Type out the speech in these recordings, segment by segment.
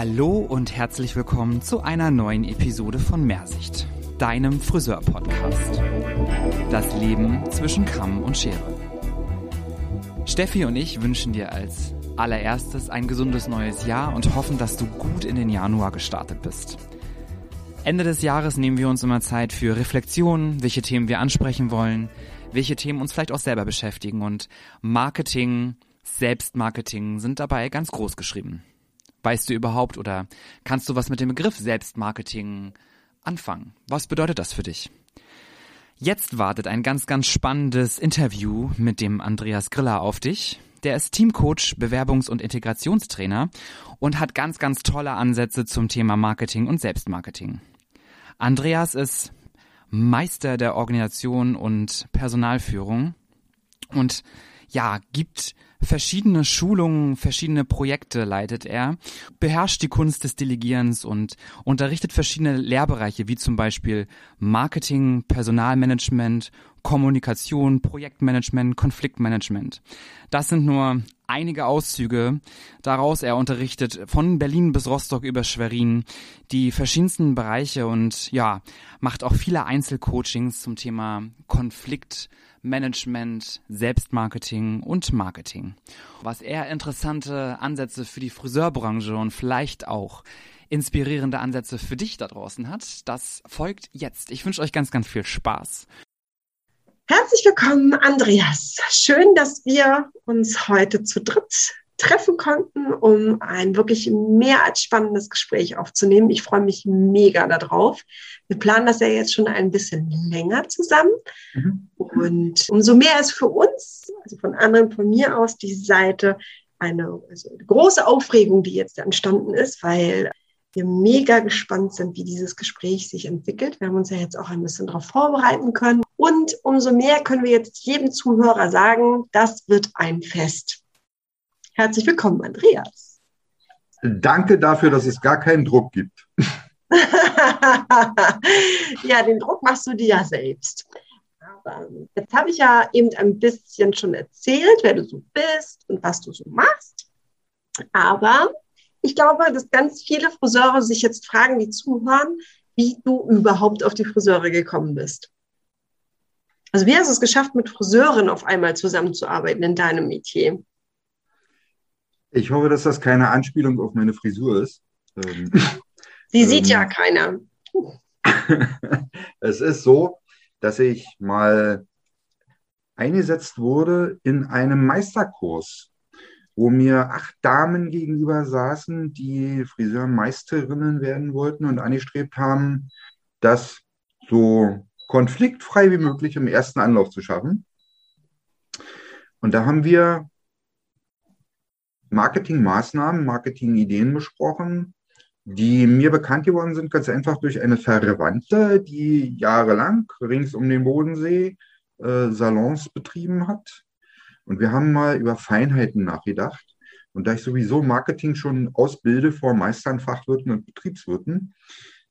Hallo und herzlich willkommen zu einer neuen Episode von Mehrsicht, deinem Friseur-Podcast. Das Leben zwischen Kamm und Schere. Steffi und ich wünschen dir als allererstes ein gesundes neues Jahr und hoffen, dass du gut in den Januar gestartet bist. Ende des Jahres nehmen wir uns immer Zeit für Reflexionen, welche Themen wir ansprechen wollen, welche Themen uns vielleicht auch selber beschäftigen und Marketing, Selbstmarketing sind dabei ganz groß geschrieben. Weißt du überhaupt oder kannst du was mit dem Begriff Selbstmarketing anfangen? Was bedeutet das für dich? Jetzt wartet ein ganz, ganz spannendes Interview mit dem Andreas Griller auf dich. Der ist Teamcoach, Bewerbungs- und Integrationstrainer und hat ganz, ganz tolle Ansätze zum Thema Marketing und Selbstmarketing. Andreas ist Meister der Organisation und Personalführung und ja, gibt verschiedene Schulungen, verschiedene Projekte leitet er, beherrscht die Kunst des Delegierens und unterrichtet verschiedene Lehrbereiche wie zum Beispiel Marketing, Personalmanagement, Kommunikation, Projektmanagement, Konfliktmanagement. Das sind nur einige Auszüge daraus. Er unterrichtet von Berlin bis Rostock über Schwerin die verschiedensten Bereiche und ja, macht auch viele Einzelcoachings zum Thema Konflikt, Management, Selbstmarketing und Marketing. Was er interessante Ansätze für die Friseurbranche und vielleicht auch inspirierende Ansätze für dich da draußen hat, das folgt jetzt. Ich wünsche euch ganz, ganz viel Spaß. Herzlich willkommen, Andreas. Schön, dass wir uns heute zu dritt treffen konnten, um ein wirklich mehr als spannendes Gespräch aufzunehmen. Ich freue mich mega darauf. Wir planen das ja jetzt schon ein bisschen länger zusammen. Mhm. Und umso mehr ist für uns, also von anderen, von mir aus, die Seite eine, also eine große Aufregung, die jetzt entstanden ist, weil wir mega gespannt sind, wie dieses Gespräch sich entwickelt. Wir haben uns ja jetzt auch ein bisschen darauf vorbereiten können. Und umso mehr können wir jetzt jedem Zuhörer sagen, das wird ein Fest. Herzlich willkommen, Andreas. Danke dafür, dass es gar keinen Druck gibt. ja, den Druck machst du dir ja selbst. Aber jetzt habe ich ja eben ein bisschen schon erzählt, wer du so bist und was du so machst. Aber ich glaube, dass ganz viele Friseure sich jetzt fragen, die zuhören, wie du überhaupt auf die Friseure gekommen bist. Also wie hast du es geschafft, mit Friseuren auf einmal zusammenzuarbeiten in deinem Metier? Ich hoffe, dass das keine Anspielung auf meine Frisur ist. Ähm, Sie sieht ähm, ja keiner. es ist so, dass ich mal eingesetzt wurde in einem Meisterkurs, wo mir acht Damen gegenüber saßen, die Friseurmeisterinnen werden wollten und angestrebt haben, das so konfliktfrei wie möglich im ersten Anlauf zu schaffen. Und da haben wir Marketingmaßnahmen, Marketingideen besprochen, die mir bekannt geworden sind, ganz einfach durch eine Verwandte, die jahrelang rings um den Bodensee äh, Salons betrieben hat. Und wir haben mal über Feinheiten nachgedacht. Und da ich sowieso Marketing schon ausbilde vor Meistern, Fachwirten und Betriebswirten,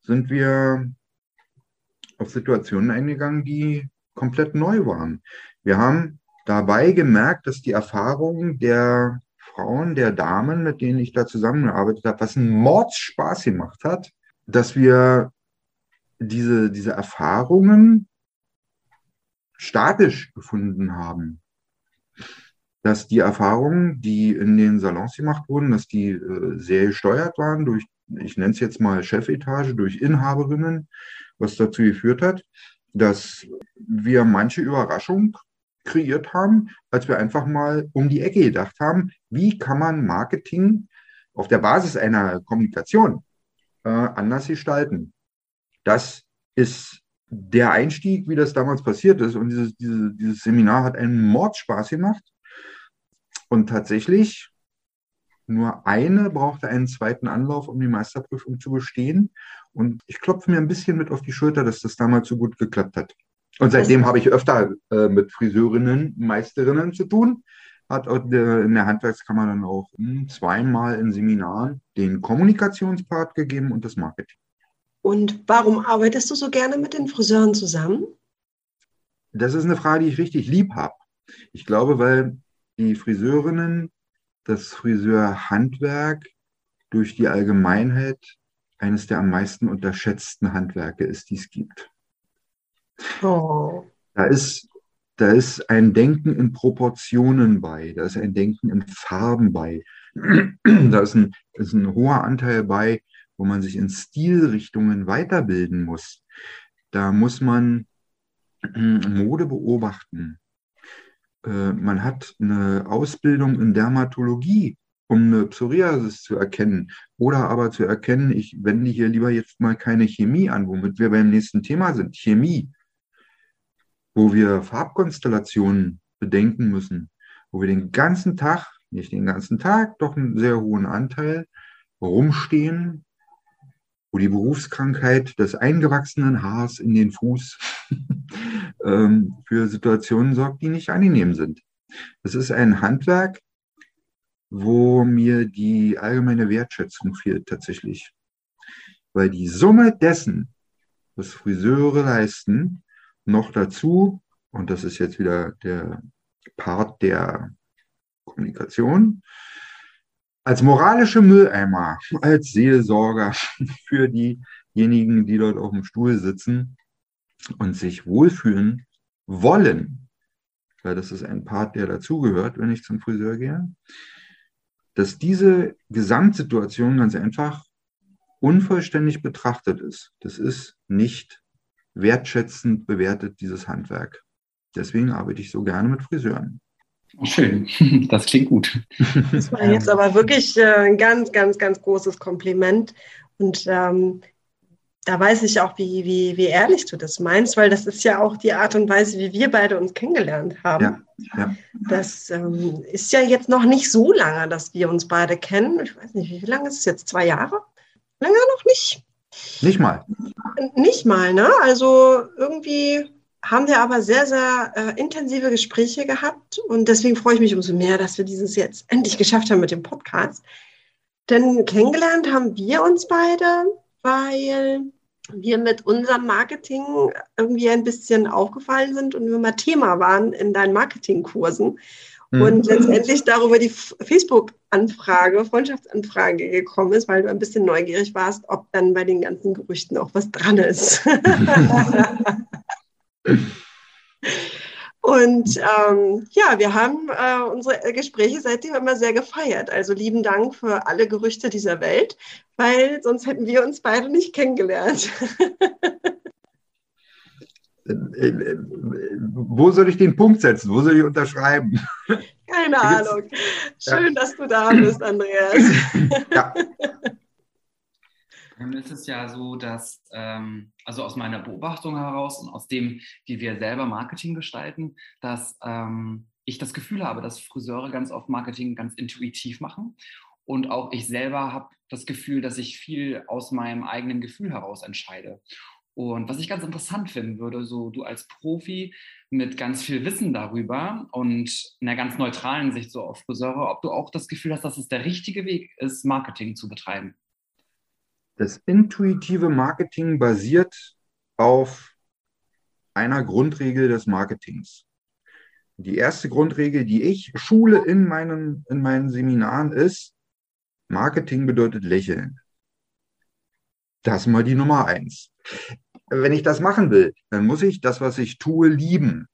sind wir auf Situationen eingegangen, die komplett neu waren. Wir haben dabei gemerkt, dass die Erfahrungen der Frauen, der Damen, mit denen ich da zusammengearbeitet habe, was einen Mordspaß gemacht hat, dass wir diese, diese Erfahrungen statisch gefunden haben. Dass die Erfahrungen, die in den Salons gemacht wurden, dass die äh, sehr gesteuert waren durch, ich nenne es jetzt mal Chefetage, durch Inhaberinnen, was dazu geführt hat, dass wir manche Überraschung kreiert haben, als wir einfach mal um die Ecke gedacht haben, wie kann man Marketing auf der Basis einer Kommunikation äh, anders gestalten. Das ist der Einstieg, wie das damals passiert ist. Und dieses, dieses, dieses Seminar hat einen Mordspaß gemacht. Und tatsächlich, nur eine brauchte einen zweiten Anlauf, um die Meisterprüfung zu bestehen. Und ich klopfe mir ein bisschen mit auf die Schulter, dass das damals so gut geklappt hat. Und seitdem habe ich öfter äh, mit Friseurinnen, Meisterinnen zu tun. Hat äh, in der Handwerkskammer dann auch hm, zweimal in Seminaren den Kommunikationspart gegeben und das Marketing. Und warum arbeitest du so gerne mit den Friseuren zusammen? Das ist eine Frage, die ich richtig lieb habe. Ich glaube, weil die Friseurinnen das Friseurhandwerk durch die Allgemeinheit eines der am meisten unterschätzten Handwerke ist, die es gibt. Oh. Da ist, da ist ein Denken in Proportionen bei, da ist ein Denken in Farben bei, da ist ein, ist ein hoher Anteil bei, wo man sich in Stilrichtungen weiterbilden muss. Da muss man Mode beobachten. Äh, man hat eine Ausbildung in Dermatologie, um eine Psoriasis zu erkennen. Oder aber zu erkennen, ich wende hier lieber jetzt mal keine Chemie an, womit wir beim nächsten Thema sind. Chemie, wo wir Farbkonstellationen bedenken müssen, wo wir den ganzen Tag, nicht den ganzen Tag, doch einen sehr hohen Anteil rumstehen wo die Berufskrankheit des eingewachsenen Haars in den Fuß ähm, für Situationen sorgt, die nicht angenehm sind. Das ist ein Handwerk, wo mir die allgemeine Wertschätzung fehlt tatsächlich. Weil die Summe dessen, was Friseure leisten, noch dazu, und das ist jetzt wieder der Part der Kommunikation, als moralische Mülleimer, als Seelsorger für diejenigen, die dort auf dem Stuhl sitzen und sich wohlfühlen wollen, weil das ist ein Part, der dazugehört, wenn ich zum Friseur gehe, dass diese Gesamtsituation ganz einfach unvollständig betrachtet ist. Das ist nicht wertschätzend bewertet, dieses Handwerk. Deswegen arbeite ich so gerne mit Friseuren. Schön, das klingt gut. Das war jetzt aber wirklich äh, ein ganz, ganz, ganz großes Kompliment. Und ähm, da weiß ich auch, wie, wie, wie ehrlich du das meinst, weil das ist ja auch die Art und Weise, wie wir beide uns kennengelernt haben. Ja, ja. Das ähm, ist ja jetzt noch nicht so lange, dass wir uns beide kennen. Ich weiß nicht, wie lange ist es jetzt? Zwei Jahre? Länger noch nicht? Nicht mal. Nicht mal, ne? Also irgendwie haben wir aber sehr, sehr äh, intensive Gespräche gehabt und deswegen freue ich mich umso mehr, dass wir dieses jetzt endlich geschafft haben mit dem Podcast. Denn kennengelernt haben wir uns beide, weil wir mit unserem Marketing irgendwie ein bisschen aufgefallen sind und wir mal Thema waren in deinen Marketingkursen. Mhm. Und letztendlich darüber die Facebook-Anfrage, Freundschaftsanfrage gekommen ist, weil du ein bisschen neugierig warst, ob dann bei den ganzen Gerüchten auch was dran ist. Und ähm, ja, wir haben äh, unsere Gespräche seitdem immer sehr gefeiert. Also lieben Dank für alle Gerüchte dieser Welt, weil sonst hätten wir uns beide nicht kennengelernt. Wo soll ich den Punkt setzen? Wo soll ich unterschreiben? Keine Ahnung. Schön, ja. dass du da bist, Andreas. Ja. Dann ist es ja so, dass, ähm, also aus meiner Beobachtung heraus und aus dem, wie wir selber Marketing gestalten, dass ähm, ich das Gefühl habe, dass Friseure ganz oft Marketing ganz intuitiv machen. Und auch ich selber habe das Gefühl, dass ich viel aus meinem eigenen Gefühl heraus entscheide. Und was ich ganz interessant finden würde, so du als Profi mit ganz viel Wissen darüber und einer ganz neutralen Sicht so auf Friseure, ob du auch das Gefühl hast, dass es der richtige Weg ist, Marketing zu betreiben. Das intuitive Marketing basiert auf einer Grundregel des Marketings. Die erste Grundregel, die ich schule in meinen, in meinen Seminaren, ist, Marketing bedeutet lächeln. Das ist mal die Nummer eins. Wenn ich das machen will, dann muss ich das, was ich tue, lieben.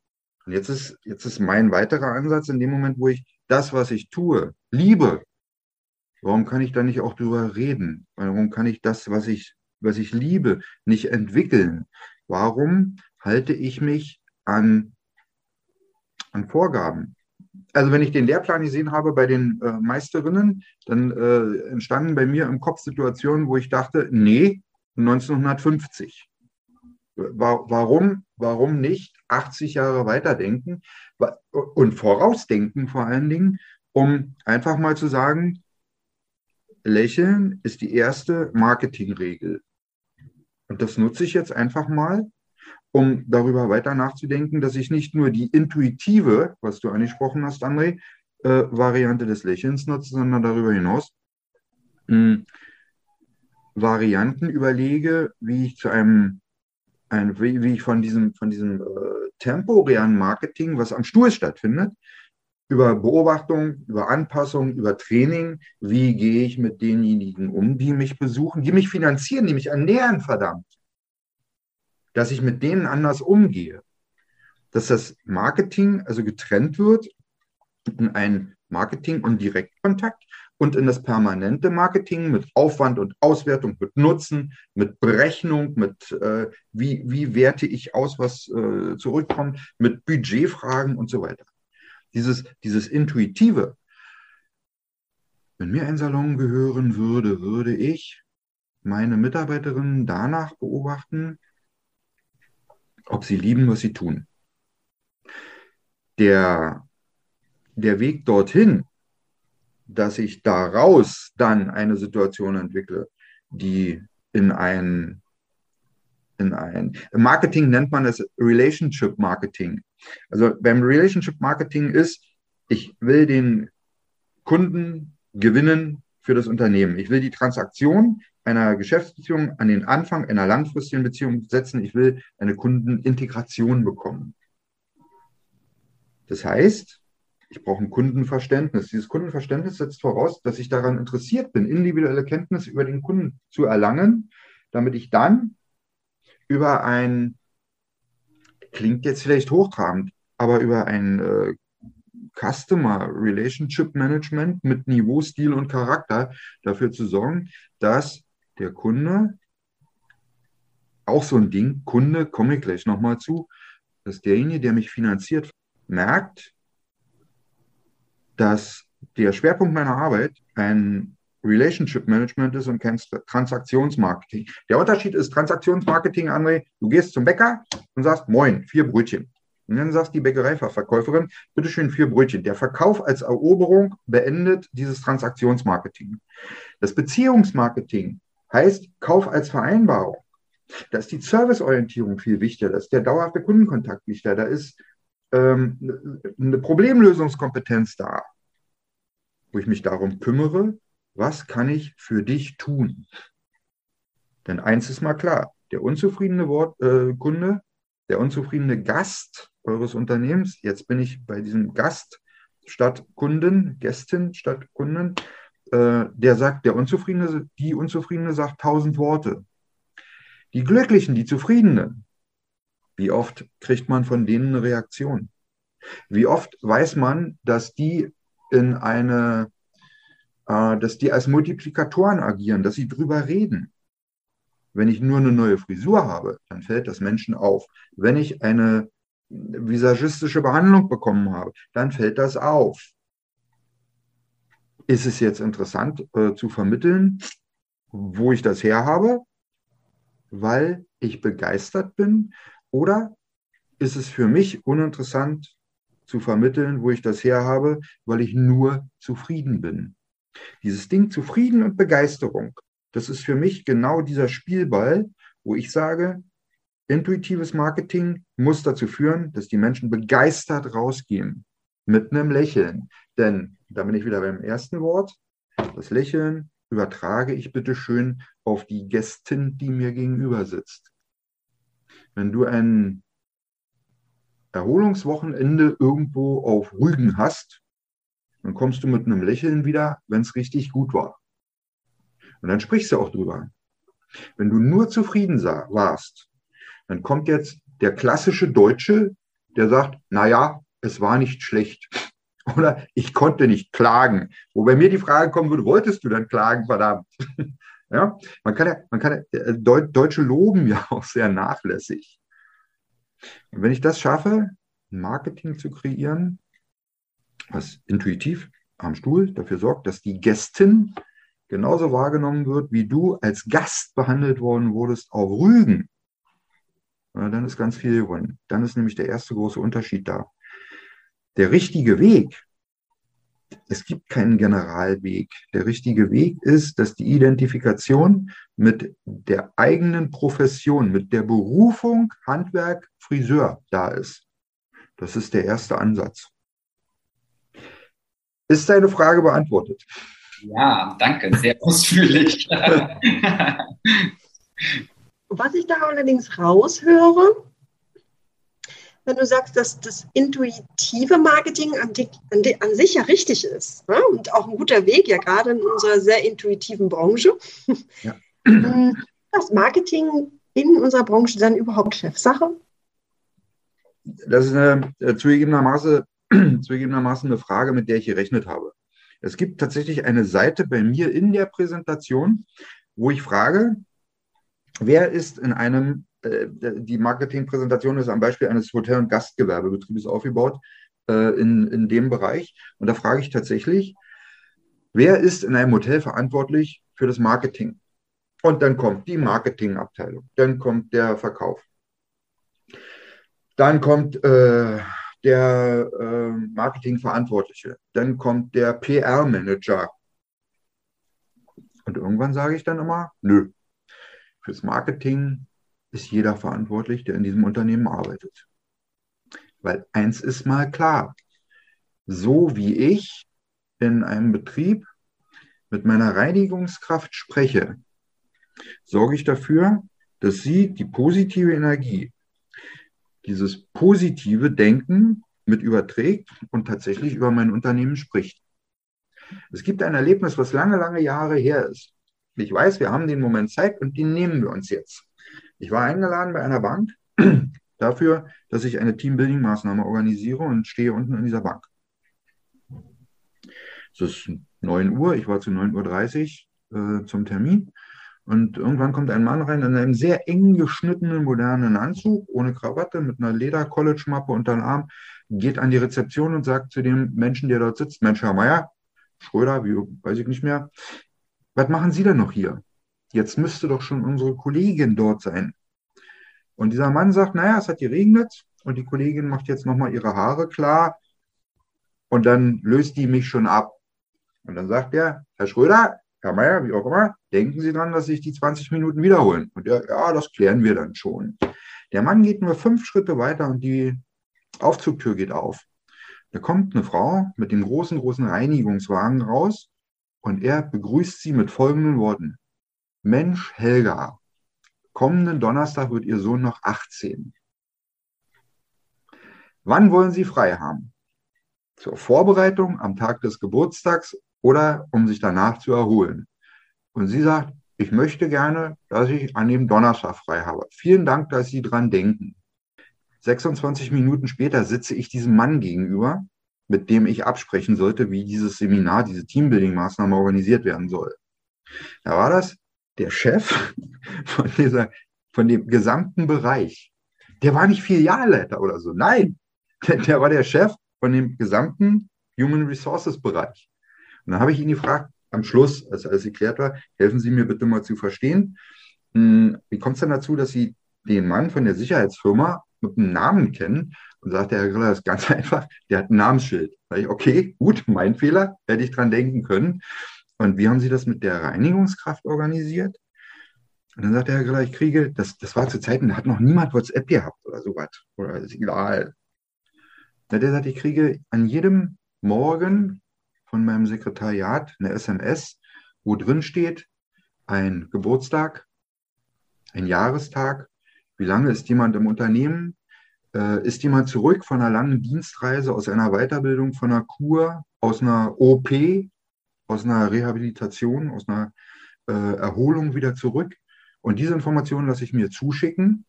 Und jetzt ist, jetzt ist mein weiterer Ansatz in dem Moment, wo ich das, was ich tue, liebe, Warum kann ich da nicht auch drüber reden? Warum kann ich das, was ich, was ich liebe, nicht entwickeln? Warum halte ich mich an, an Vorgaben? Also wenn ich den Lehrplan gesehen habe bei den äh, Meisterinnen, dann äh, entstanden bei mir im Kopf Situationen, wo ich dachte, nee, 1950. Warum, warum nicht 80 Jahre weiterdenken und vorausdenken vor allen Dingen, um einfach mal zu sagen, Lächeln ist die erste Marketingregel. Und das nutze ich jetzt einfach mal, um darüber weiter nachzudenken, dass ich nicht nur die intuitive, was du angesprochen hast, André, äh, Variante des Lächelns nutze, sondern darüber hinaus mh, hm, Varianten überlege, wie ich zu einem, ein, wie, wie, ich von diesem, von diesem äh, temporären Marketing, was am Stuhl stattfindet, über Beobachtung, über Anpassung, über Training. Wie gehe ich mit denjenigen um, die mich besuchen, die mich finanzieren, die mich ernähren, verdammt. Dass ich mit denen anders umgehe. Dass das Marketing also getrennt wird in ein Marketing und Direktkontakt und in das permanente Marketing mit Aufwand und Auswertung, mit Nutzen, mit Berechnung, mit äh, wie, wie werte ich aus, was äh, zurückkommt, mit Budgetfragen und so weiter dieses, dieses Intuitive. Wenn mir ein Salon gehören würde, würde ich meine Mitarbeiterinnen danach beobachten, ob sie lieben, was sie tun. Der, der Weg dorthin, dass ich daraus dann eine Situation entwickle, die in ein, in ein Marketing nennt man es Relationship Marketing. Also beim Relationship Marketing ist, ich will den Kunden gewinnen für das Unternehmen. Ich will die Transaktion einer Geschäftsbeziehung an den Anfang einer langfristigen Beziehung setzen. Ich will eine Kundenintegration bekommen. Das heißt, ich brauche ein Kundenverständnis. Dieses Kundenverständnis setzt voraus, dass ich daran interessiert bin, individuelle Kenntnisse über den Kunden zu erlangen, damit ich dann über ein klingt jetzt vielleicht hochtrabend, aber über ein äh, Customer Relationship Management mit Niveau, Stil und Charakter dafür zu sorgen, dass der Kunde, auch so ein Ding, Kunde, komme ich gleich nochmal zu, dass derjenige, der mich finanziert, merkt, dass der Schwerpunkt meiner Arbeit ein Relationship Management ist und kein Transaktionsmarketing. Der Unterschied ist Transaktionsmarketing, André, du gehst zum Bäcker und sagst, moin, vier Brötchen. Und dann sagst die Bäckereifachverkäuferin, bitteschön vier Brötchen. Der Verkauf als Eroberung beendet dieses Transaktionsmarketing. Das Beziehungsmarketing heißt Kauf als Vereinbarung. Da ist die Serviceorientierung viel wichtiger, da ist der dauerhafte Kundenkontakt wichtiger, da ist ähm, eine Problemlösungskompetenz da, wo ich mich darum kümmere, was kann ich für dich tun? Denn eins ist mal klar, der unzufriedene Wort, äh, Kunde, der unzufriedene Gast eures Unternehmens, jetzt bin ich bei diesem Gast statt Kunden, Gästin statt Kunden, äh, der sagt, der Unzufriedene, die Unzufriedene sagt tausend Worte. Die Glücklichen, die Zufriedenen, wie oft kriegt man von denen eine Reaktion? Wie oft weiß man, dass die in eine äh, dass die als Multiplikatoren agieren, dass sie drüber reden. Wenn ich nur eine neue Frisur habe, dann fällt das Menschen auf. Wenn ich eine visagistische Behandlung bekommen habe, dann fällt das auf. Ist es jetzt interessant äh, zu vermitteln, wo ich das her habe, weil ich begeistert bin? Oder ist es für mich uninteressant zu vermitteln, wo ich das her habe, weil ich nur zufrieden bin? Dieses Ding Zufrieden und Begeisterung, das ist für mich genau dieser Spielball, wo ich sage, intuitives Marketing muss dazu führen, dass die Menschen begeistert rausgehen mit einem Lächeln. Denn da bin ich wieder beim ersten Wort. Das Lächeln übertrage ich bitte schön auf die Gästin, die mir gegenüber sitzt. Wenn du ein Erholungswochenende irgendwo auf Rügen hast, dann kommst du mit einem Lächeln wieder, wenn es richtig gut war. Und dann sprichst du auch drüber. Wenn du nur zufrieden warst, dann kommt jetzt der klassische Deutsche, der sagt, na ja, es war nicht schlecht. Oder ich konnte nicht klagen. Wo bei mir die Frage kommen würde, wolltest du dann klagen, verdammt? Ja, man kann ja, man kann ja, äh, Deutsche loben ja auch sehr nachlässig. Und wenn ich das schaffe, Marketing zu kreieren, was intuitiv am Stuhl dafür sorgt, dass die Gästin genauso wahrgenommen wird, wie du als Gast behandelt worden wurdest auf Rügen. Ja, dann ist ganz viel gewonnen. Dann ist nämlich der erste große Unterschied da. Der richtige Weg, es gibt keinen Generalweg. Der richtige Weg ist, dass die Identifikation mit der eigenen Profession, mit der Berufung Handwerk Friseur da ist. Das ist der erste Ansatz. Ist deine Frage beantwortet? Ja, danke, sehr ausführlich. Was ich da allerdings raushöre, wenn du sagst, dass das intuitive Marketing an, die, an, die, an sich ja richtig ist ne? und auch ein guter Weg, ja gerade in unserer sehr intuitiven Branche. Ja. Das Marketing in unserer Branche dann überhaupt Chefsache? Das ist eine, äh, zugegebenermaßen, zugegebenermaßen eine Frage, mit der ich gerechnet habe. Es gibt tatsächlich eine Seite bei mir in der Präsentation, wo ich frage, wer ist in einem, die Marketingpräsentation ist am Beispiel eines Hotel- und Gastgewerbebetriebes aufgebaut, äh, in, in dem Bereich. Und da frage ich tatsächlich, wer ist in einem Hotel verantwortlich für das Marketing? Und dann kommt die Marketingabteilung, dann kommt der Verkauf. Dann kommt äh, der äh, Marketingverantwortliche, dann kommt der PR-Manager. Und irgendwann sage ich dann immer, nö, fürs Marketing ist jeder verantwortlich, der in diesem Unternehmen arbeitet. Weil eins ist mal klar, so wie ich in einem Betrieb mit meiner Reinigungskraft spreche, sorge ich dafür, dass sie die positive Energie, dieses positive Denken mit überträgt und tatsächlich über mein Unternehmen spricht. Es gibt ein Erlebnis, was lange, lange Jahre her ist. Ich weiß, wir haben den Moment Zeit und den nehmen wir uns jetzt. Ich war eingeladen bei einer Bank dafür, dass ich eine Teambuilding-Maßnahme organisiere und stehe unten in dieser Bank. Es ist 9 Uhr, ich war zu 9.30 Uhr äh, zum Termin und irgendwann kommt ein Mann rein in einem sehr eng geschnittenen, modernen Anzug, ohne Krawatte, mit einer Leder-College-Mappe unter dem Arm, geht an die Rezeption und sagt zu dem Menschen, der dort sitzt, Mensch, Herr Meier, Schröder, wie, weiß ich nicht mehr, was machen Sie denn noch hier? Jetzt müsste doch schon unsere Kollegin dort sein. Und dieser Mann sagt, naja, es hat geregnet und die Kollegin macht jetzt nochmal ihre Haare klar und dann löst die mich schon ab. Und dann sagt er, Herr Schröder, Herr Meier, wie auch immer, denken Sie dran, dass sich die 20 Minuten wiederholen. Und er, ja, das klären wir dann schon. Der Mann geht nur fünf Schritte weiter und die Aufzugtür geht auf. Da kommt eine Frau mit dem großen, großen Reinigungswagen raus und er begrüßt sie mit folgenden Worten. Mensch, Helga, kommenden Donnerstag wird Ihr Sohn noch 18. Wann wollen Sie frei haben? Zur Vorbereitung am Tag des Geburtstags oder um sich danach zu erholen. Und sie sagt, ich möchte gerne, dass ich an dem Donnerstag frei habe. Vielen Dank, dass Sie dran denken. 26 Minuten später sitze ich diesem Mann gegenüber, mit dem ich absprechen sollte, wie dieses Seminar, diese Teambuilding-Maßnahme organisiert werden soll. Da war das der Chef von, dieser, von dem gesamten Bereich. Der war nicht Filialleiter oder so. Nein, der, der war der Chef von dem gesamten Human Resources Bereich. Und dann habe ich ihn gefragt, am Schluss, als alles geklärt war, helfen Sie mir bitte mal zu verstehen, hm, wie kommt es denn dazu, dass Sie den Mann von der Sicherheitsfirma mit einem Namen kennen? Und sagt der Herr Griller, das ist ganz einfach, der hat ein Namensschild. Da ich, okay, gut, mein Fehler, hätte ich dran denken können. Und wie haben Sie das mit der Reinigungskraft organisiert? Und dann sagt der Herr Griller, ich kriege, das, das war zu Zeiten, da hat noch niemand WhatsApp gehabt oder sowas. Oder ist egal. Der sagt, ich kriege an jedem Morgen von meinem Sekretariat eine SMS, wo drin steht, ein Geburtstag, ein Jahrestag, wie lange ist jemand im Unternehmen, äh, ist jemand zurück von einer langen Dienstreise, aus einer Weiterbildung, von einer Kur, aus einer OP, aus einer Rehabilitation, aus einer äh, Erholung wieder zurück. Und diese Informationen lasse ich mir zuschicken.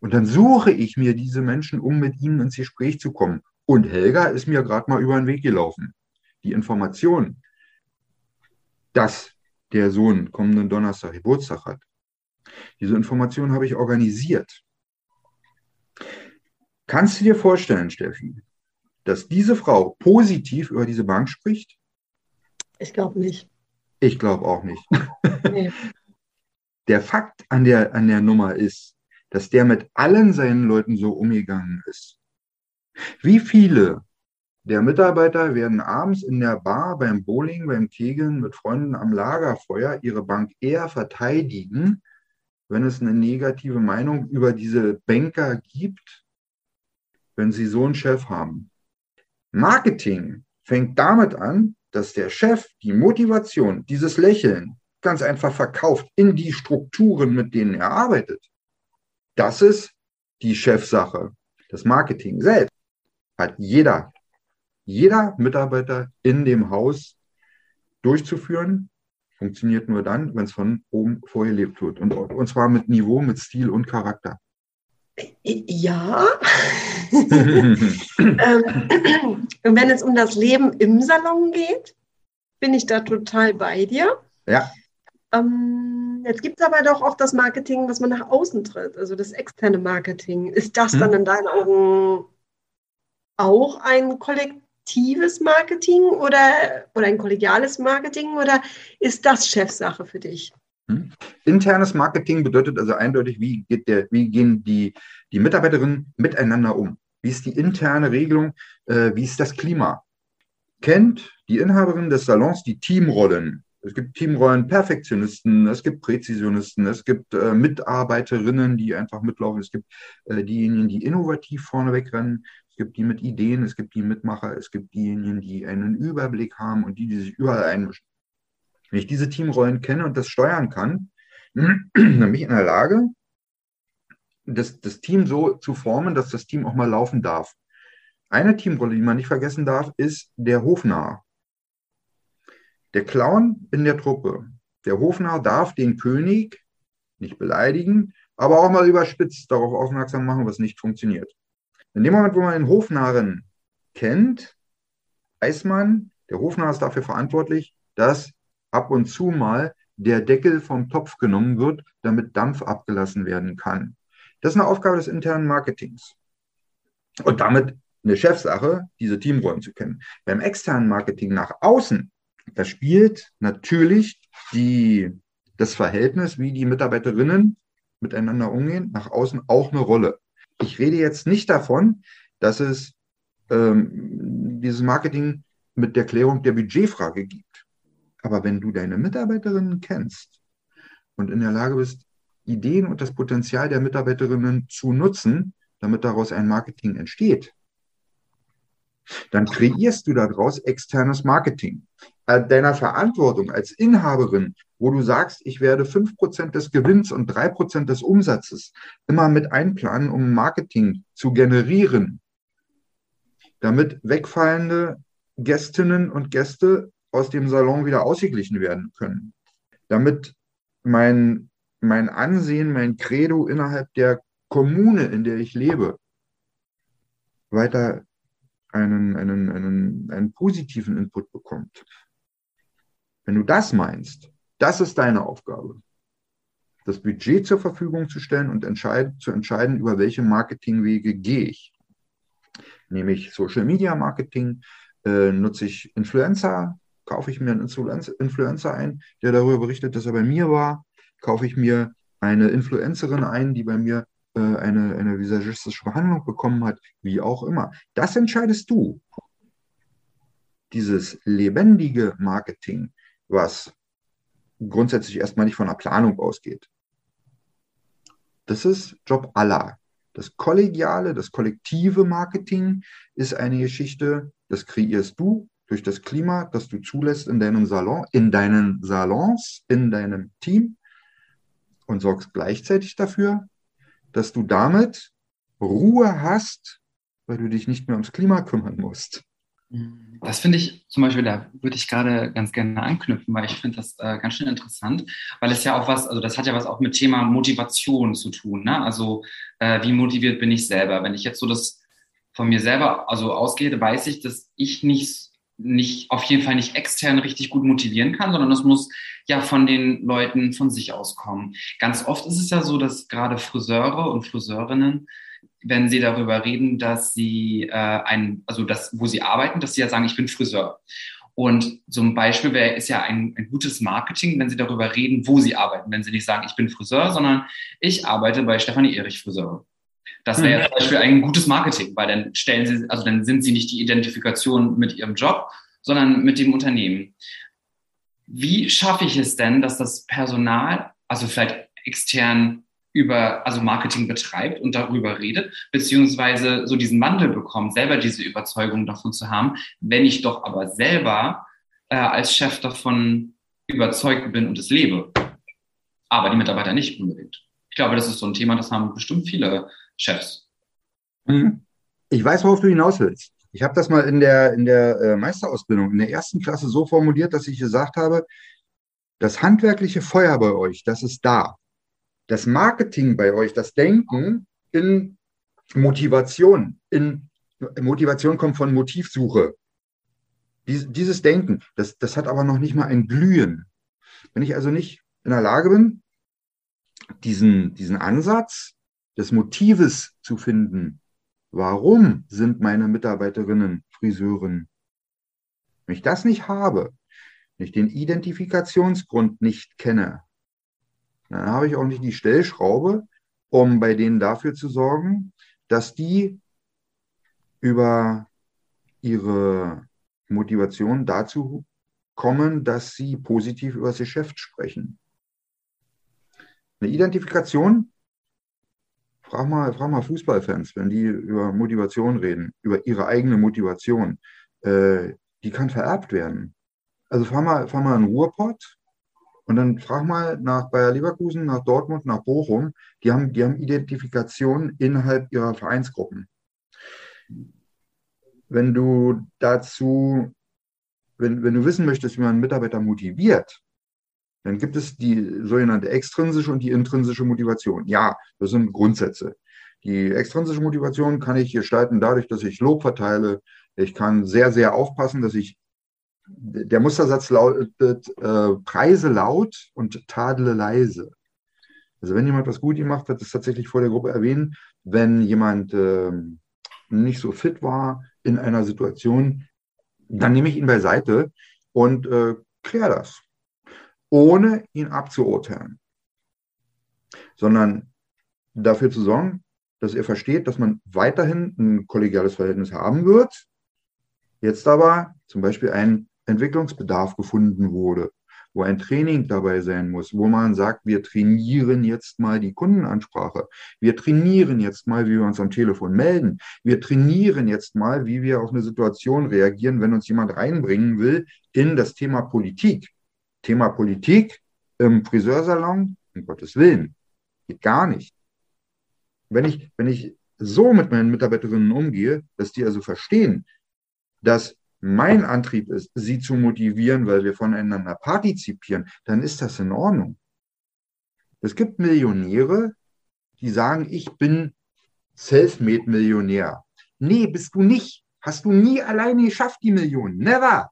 Und dann suche ich mir diese Menschen, um mit ihnen ins Gespräch zu kommen. Und Helga ist mir gerade mal über den Weg gelaufen die Information, dass der Sohn kommenden Donnerstag Geburtstag hat, diese Information habe ich organisiert. Kannst du dir vorstellen, Steffi, dass diese Frau positiv über diese Bank spricht? Ich glaube nicht. Ich glaube auch nicht. Nee. Der Fakt an der, an der Nummer ist, dass der mit allen seinen Leuten so umgegangen ist. Wie viele der Mitarbeiter werden abends in der Bar, beim Bowling, beim Kegeln mit Freunden am Lagerfeuer ihre Bank eher verteidigen, wenn es eine negative Meinung über diese Banker gibt, wenn sie so einen Chef haben. Marketing fängt damit an, dass der Chef die Motivation, dieses Lächeln ganz einfach verkauft in die Strukturen, mit denen er arbeitet. Das ist die Chefsache. Das Marketing selbst hat jeder, jeder Mitarbeiter in dem Haus durchzuführen. Funktioniert nur dann, wenn es von oben vorgelebt wird. Und, und zwar mit Niveau, mit Stil und Charakter. Ja. ähm, wenn es um das Leben im Salon geht, bin ich da total bei dir. Ja. Ähm, jetzt gibt es aber doch auch das Marketing, was man nach außen tritt, also das externe Marketing. Ist das hm. dann in deinen Augen auch ein kollektives Marketing oder, oder ein kollegiales Marketing oder ist das Chefsache für dich? Hm. Internes Marketing bedeutet also eindeutig, wie, geht der, wie gehen die, die Mitarbeiterinnen miteinander um? Wie ist die interne Regelung? Äh, wie ist das Klima? Kennt die Inhaberin des Salons die Teamrollen? Es gibt Teamrollen Perfektionisten, es gibt Präzisionisten, es gibt äh, Mitarbeiterinnen, die einfach mitlaufen, es gibt äh, diejenigen, die innovativ vorneweg rennen, es gibt die mit Ideen, es gibt die Mitmacher, es gibt diejenigen, die einen Überblick haben und die, die sich überall einmischen. Wenn ich diese Teamrollen kenne und das steuern kann, dann bin ich in der Lage, das, das Team so zu formen, dass das Team auch mal laufen darf. Eine Teamrolle, die man nicht vergessen darf, ist der Hofnarr. Der Clown in der Truppe. Der Hofnarr darf den König nicht beleidigen, aber auch mal überspitzt darauf aufmerksam machen, was nicht funktioniert. In dem Moment, wo man den Hofnarren kennt, weiß man, der Hofnarr ist dafür verantwortlich, dass ab und zu mal der Deckel vom Topf genommen wird, damit Dampf abgelassen werden kann. Das ist eine Aufgabe des internen Marketings. Und damit eine Chefsache, diese Teamrollen zu kennen. Beim externen Marketing nach außen da spielt natürlich die, das Verhältnis, wie die Mitarbeiterinnen miteinander umgehen, nach außen auch eine Rolle. Ich rede jetzt nicht davon, dass es ähm, dieses Marketing mit der Klärung der Budgetfrage gibt. Aber wenn du deine Mitarbeiterinnen kennst und in der Lage bist, Ideen und das Potenzial der Mitarbeiterinnen zu nutzen, damit daraus ein Marketing entsteht, dann kreierst du daraus externes Marketing. Äh, deiner Verantwortung als Inhaberin, wo du sagst, ich werde fünf Prozent des Gewinns und drei Prozent des Umsatzes immer mit einplanen, um Marketing zu generieren, damit wegfallende Gästinnen und Gäste aus dem Salon wieder ausgeglichen werden können. Damit mein, mein Ansehen, mein Credo innerhalb der Kommune, in der ich lebe, weiter einen, einen, einen, einen positiven Input bekommt. Wenn du das meinst, das ist deine Aufgabe. Das Budget zur Verfügung zu stellen und entscheid, zu entscheiden, über welche Marketingwege gehe ich. Nehme ich Social Media Marketing, äh, nutze ich Influencer, kaufe ich mir einen Influencer ein, der darüber berichtet, dass er bei mir war, kaufe ich mir eine Influencerin ein, die bei mir äh, eine, eine visagistische Behandlung bekommen hat, wie auch immer. Das entscheidest du. Dieses lebendige Marketing, was grundsätzlich erstmal nicht von einer Planung ausgeht. Das ist Job aller. Das kollegiale, das kollektive Marketing ist eine Geschichte, das kreierst du durch das Klima, das du zulässt in deinem Salon, in deinen Salons, in deinem Team und sorgst gleichzeitig dafür, dass du damit Ruhe hast, weil du dich nicht mehr ums Klima kümmern musst. Das finde ich zum Beispiel, da würde ich gerade ganz gerne anknüpfen, weil ich finde das äh, ganz schön interessant, weil es ja auch was, also das hat ja was auch mit Thema Motivation zu tun. Ne? Also äh, wie motiviert bin ich selber? Wenn ich jetzt so das von mir selber also ausgehe, weiß ich, dass ich nicht, nicht auf jeden Fall nicht extern richtig gut motivieren kann, sondern das muss ja von den Leuten von sich aus kommen. Ganz oft ist es ja so, dass gerade Friseure und Friseurinnen wenn sie darüber reden, dass sie äh, ein, also das, wo sie arbeiten, dass sie ja sagen, ich bin Friseur. Und ein Beispiel wäre, ist ja ein, ein, gutes Marketing, wenn sie darüber reden, wo sie arbeiten. Wenn sie nicht sagen, ich bin Friseur, sondern ich arbeite bei Stefanie Erich Friseur. Das wäre mhm. zum Beispiel ein gutes Marketing, weil dann stellen sie, also dann sind sie nicht die Identifikation mit ihrem Job, sondern mit dem Unternehmen. Wie schaffe ich es denn, dass das Personal, also vielleicht extern über, also Marketing betreibt und darüber redet, beziehungsweise so diesen Wandel bekommt, selber diese Überzeugung davon zu haben, wenn ich doch aber selber äh, als Chef davon überzeugt bin und es lebe. Aber die Mitarbeiter nicht unbedingt. Ich glaube, das ist so ein Thema, das haben bestimmt viele Chefs. Mhm. Ich weiß, worauf du hinaus willst. Ich habe das mal in der, in der äh, Meisterausbildung in der ersten Klasse so formuliert, dass ich gesagt habe, das handwerkliche Feuer bei euch, das ist da. Das Marketing bei euch, das Denken in Motivation, in Motivation kommt von Motivsuche. Dies, dieses Denken, das, das hat aber noch nicht mal ein Glühen. Wenn ich also nicht in der Lage bin, diesen, diesen Ansatz des Motives zu finden, warum sind meine Mitarbeiterinnen Friseuren? Wenn ich das nicht habe, wenn ich den Identifikationsgrund nicht kenne, dann habe ich auch nicht die Stellschraube, um bei denen dafür zu sorgen, dass die über ihre Motivation dazu kommen, dass sie positiv über das Geschäft sprechen. Eine Identifikation, frag mal, frag mal Fußballfans, wenn die über Motivation reden, über ihre eigene Motivation, äh, die kann vererbt werden. Also fahr mal, fahr mal in Ruhrpott und dann frag mal nach Bayer Leverkusen, nach Dortmund, nach Bochum. Die haben, die haben Identifikation innerhalb ihrer Vereinsgruppen. Wenn du dazu, wenn, wenn du wissen möchtest, wie man einen Mitarbeiter motiviert, dann gibt es die sogenannte extrinsische und die intrinsische Motivation. Ja, das sind Grundsätze. Die extrinsische Motivation kann ich gestalten dadurch, dass ich Lob verteile. Ich kann sehr, sehr aufpassen, dass ich der Mustersatz lautet, äh, preise laut und tadle leise. Also wenn jemand was gut gemacht hat, das tatsächlich vor der Gruppe erwähnen. Wenn jemand äh, nicht so fit war in einer Situation, dann nehme ich ihn beiseite und äh, kläre das, ohne ihn abzuurteilen, sondern dafür zu sorgen, dass er versteht, dass man weiterhin ein kollegiales Verhältnis haben wird, jetzt aber zum Beispiel ein Entwicklungsbedarf gefunden wurde, wo ein Training dabei sein muss, wo man sagt, wir trainieren jetzt mal die Kundenansprache, wir trainieren jetzt mal, wie wir uns am Telefon melden, wir trainieren jetzt mal, wie wir auf eine Situation reagieren, wenn uns jemand reinbringen will in das Thema Politik. Thema Politik im Friseursalon, um Gottes Willen, geht gar nicht. Wenn ich, wenn ich so mit meinen Mitarbeiterinnen umgehe, dass die also verstehen, dass mein Antrieb ist, sie zu motivieren, weil wir voneinander partizipieren, dann ist das in Ordnung. Es gibt Millionäre, die sagen, ich bin Selfmade-Millionär. Nee, bist du nicht. Hast du nie alleine geschafft, die Millionen. Never.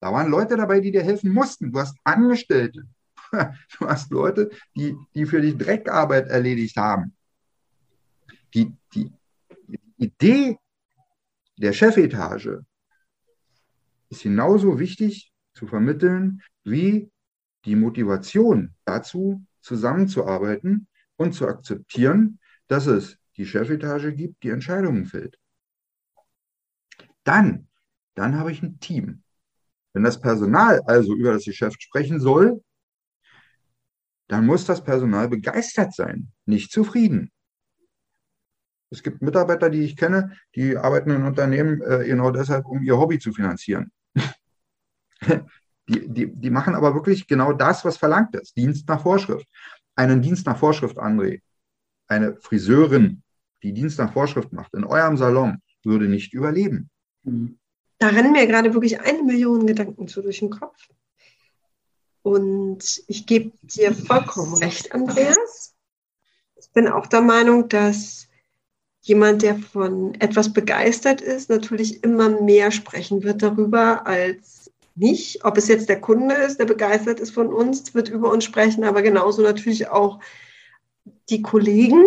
Da waren Leute dabei, die dir helfen mussten. Du hast Angestellte. Du hast Leute, die, die für dich Dreckarbeit erledigt haben. Die, die, Idee der Chefetage ist genauso wichtig zu vermitteln wie die Motivation dazu, zusammenzuarbeiten und zu akzeptieren, dass es die Chefetage gibt, die Entscheidungen fällt. Dann, dann habe ich ein Team. Wenn das Personal also über das Geschäft sprechen soll, dann muss das Personal begeistert sein, nicht zufrieden. Es gibt Mitarbeiter, die ich kenne, die arbeiten in Unternehmen äh, genau deshalb, um ihr Hobby zu finanzieren. Die, die, die machen aber wirklich genau das, was verlangt ist. Dienst nach Vorschrift. Einen Dienst nach Vorschrift, André, eine Friseurin, die Dienst nach Vorschrift macht, in eurem Salon, würde nicht überleben. Da rennen mir gerade wirklich eine Million Gedanken zu durch den Kopf. Und ich gebe dir vollkommen recht, Andreas. Ich bin auch der Meinung, dass jemand, der von etwas begeistert ist, natürlich immer mehr sprechen wird darüber als nicht. Ob es jetzt der Kunde ist, der begeistert ist von uns, wird über uns sprechen, aber genauso natürlich auch die Kollegen,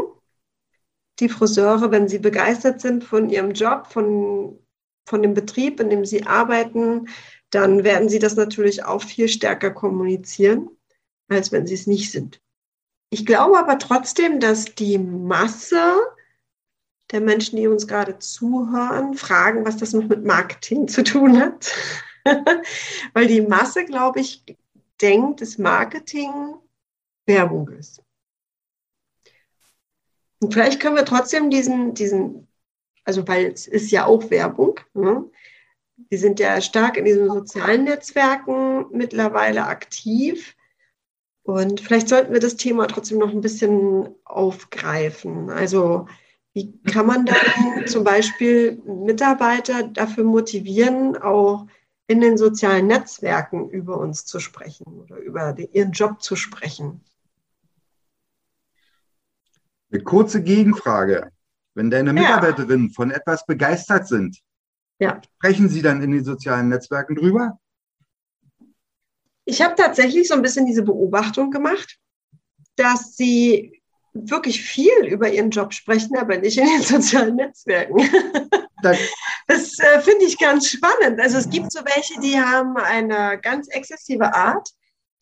die Friseure, wenn sie begeistert sind von ihrem Job, von, von dem Betrieb, in dem sie arbeiten, dann werden sie das natürlich auch viel stärker kommunizieren, als wenn sie es nicht sind. Ich glaube aber trotzdem, dass die Masse der Menschen, die uns gerade zuhören, fragen, was das noch mit Marketing zu tun hat. Weil die Masse, glaube ich, denkt, dass Marketing Werbung ist. Und vielleicht können wir trotzdem diesen, diesen, also weil es ist ja auch Werbung. Ne? Wir sind ja stark in diesen sozialen Netzwerken mittlerweile aktiv. Und vielleicht sollten wir das Thema trotzdem noch ein bisschen aufgreifen. Also Wie kann man dann zum Beispiel Mitarbeiter dafür motivieren, auch in den sozialen Netzwerken über uns zu sprechen oder über den, ihren Job zu sprechen? Eine kurze Gegenfrage. Wenn deine Mitarbeiterinnen ja. von etwas begeistert sind, ja. sprechen sie dann in den sozialen Netzwerken drüber? Ich habe tatsächlich so ein bisschen diese Beobachtung gemacht, dass sie wirklich viel über ihren Job sprechen, aber nicht in den sozialen Netzwerken. Das, das äh, finde ich ganz spannend. Also es gibt so welche, die haben eine ganz exzessive Art.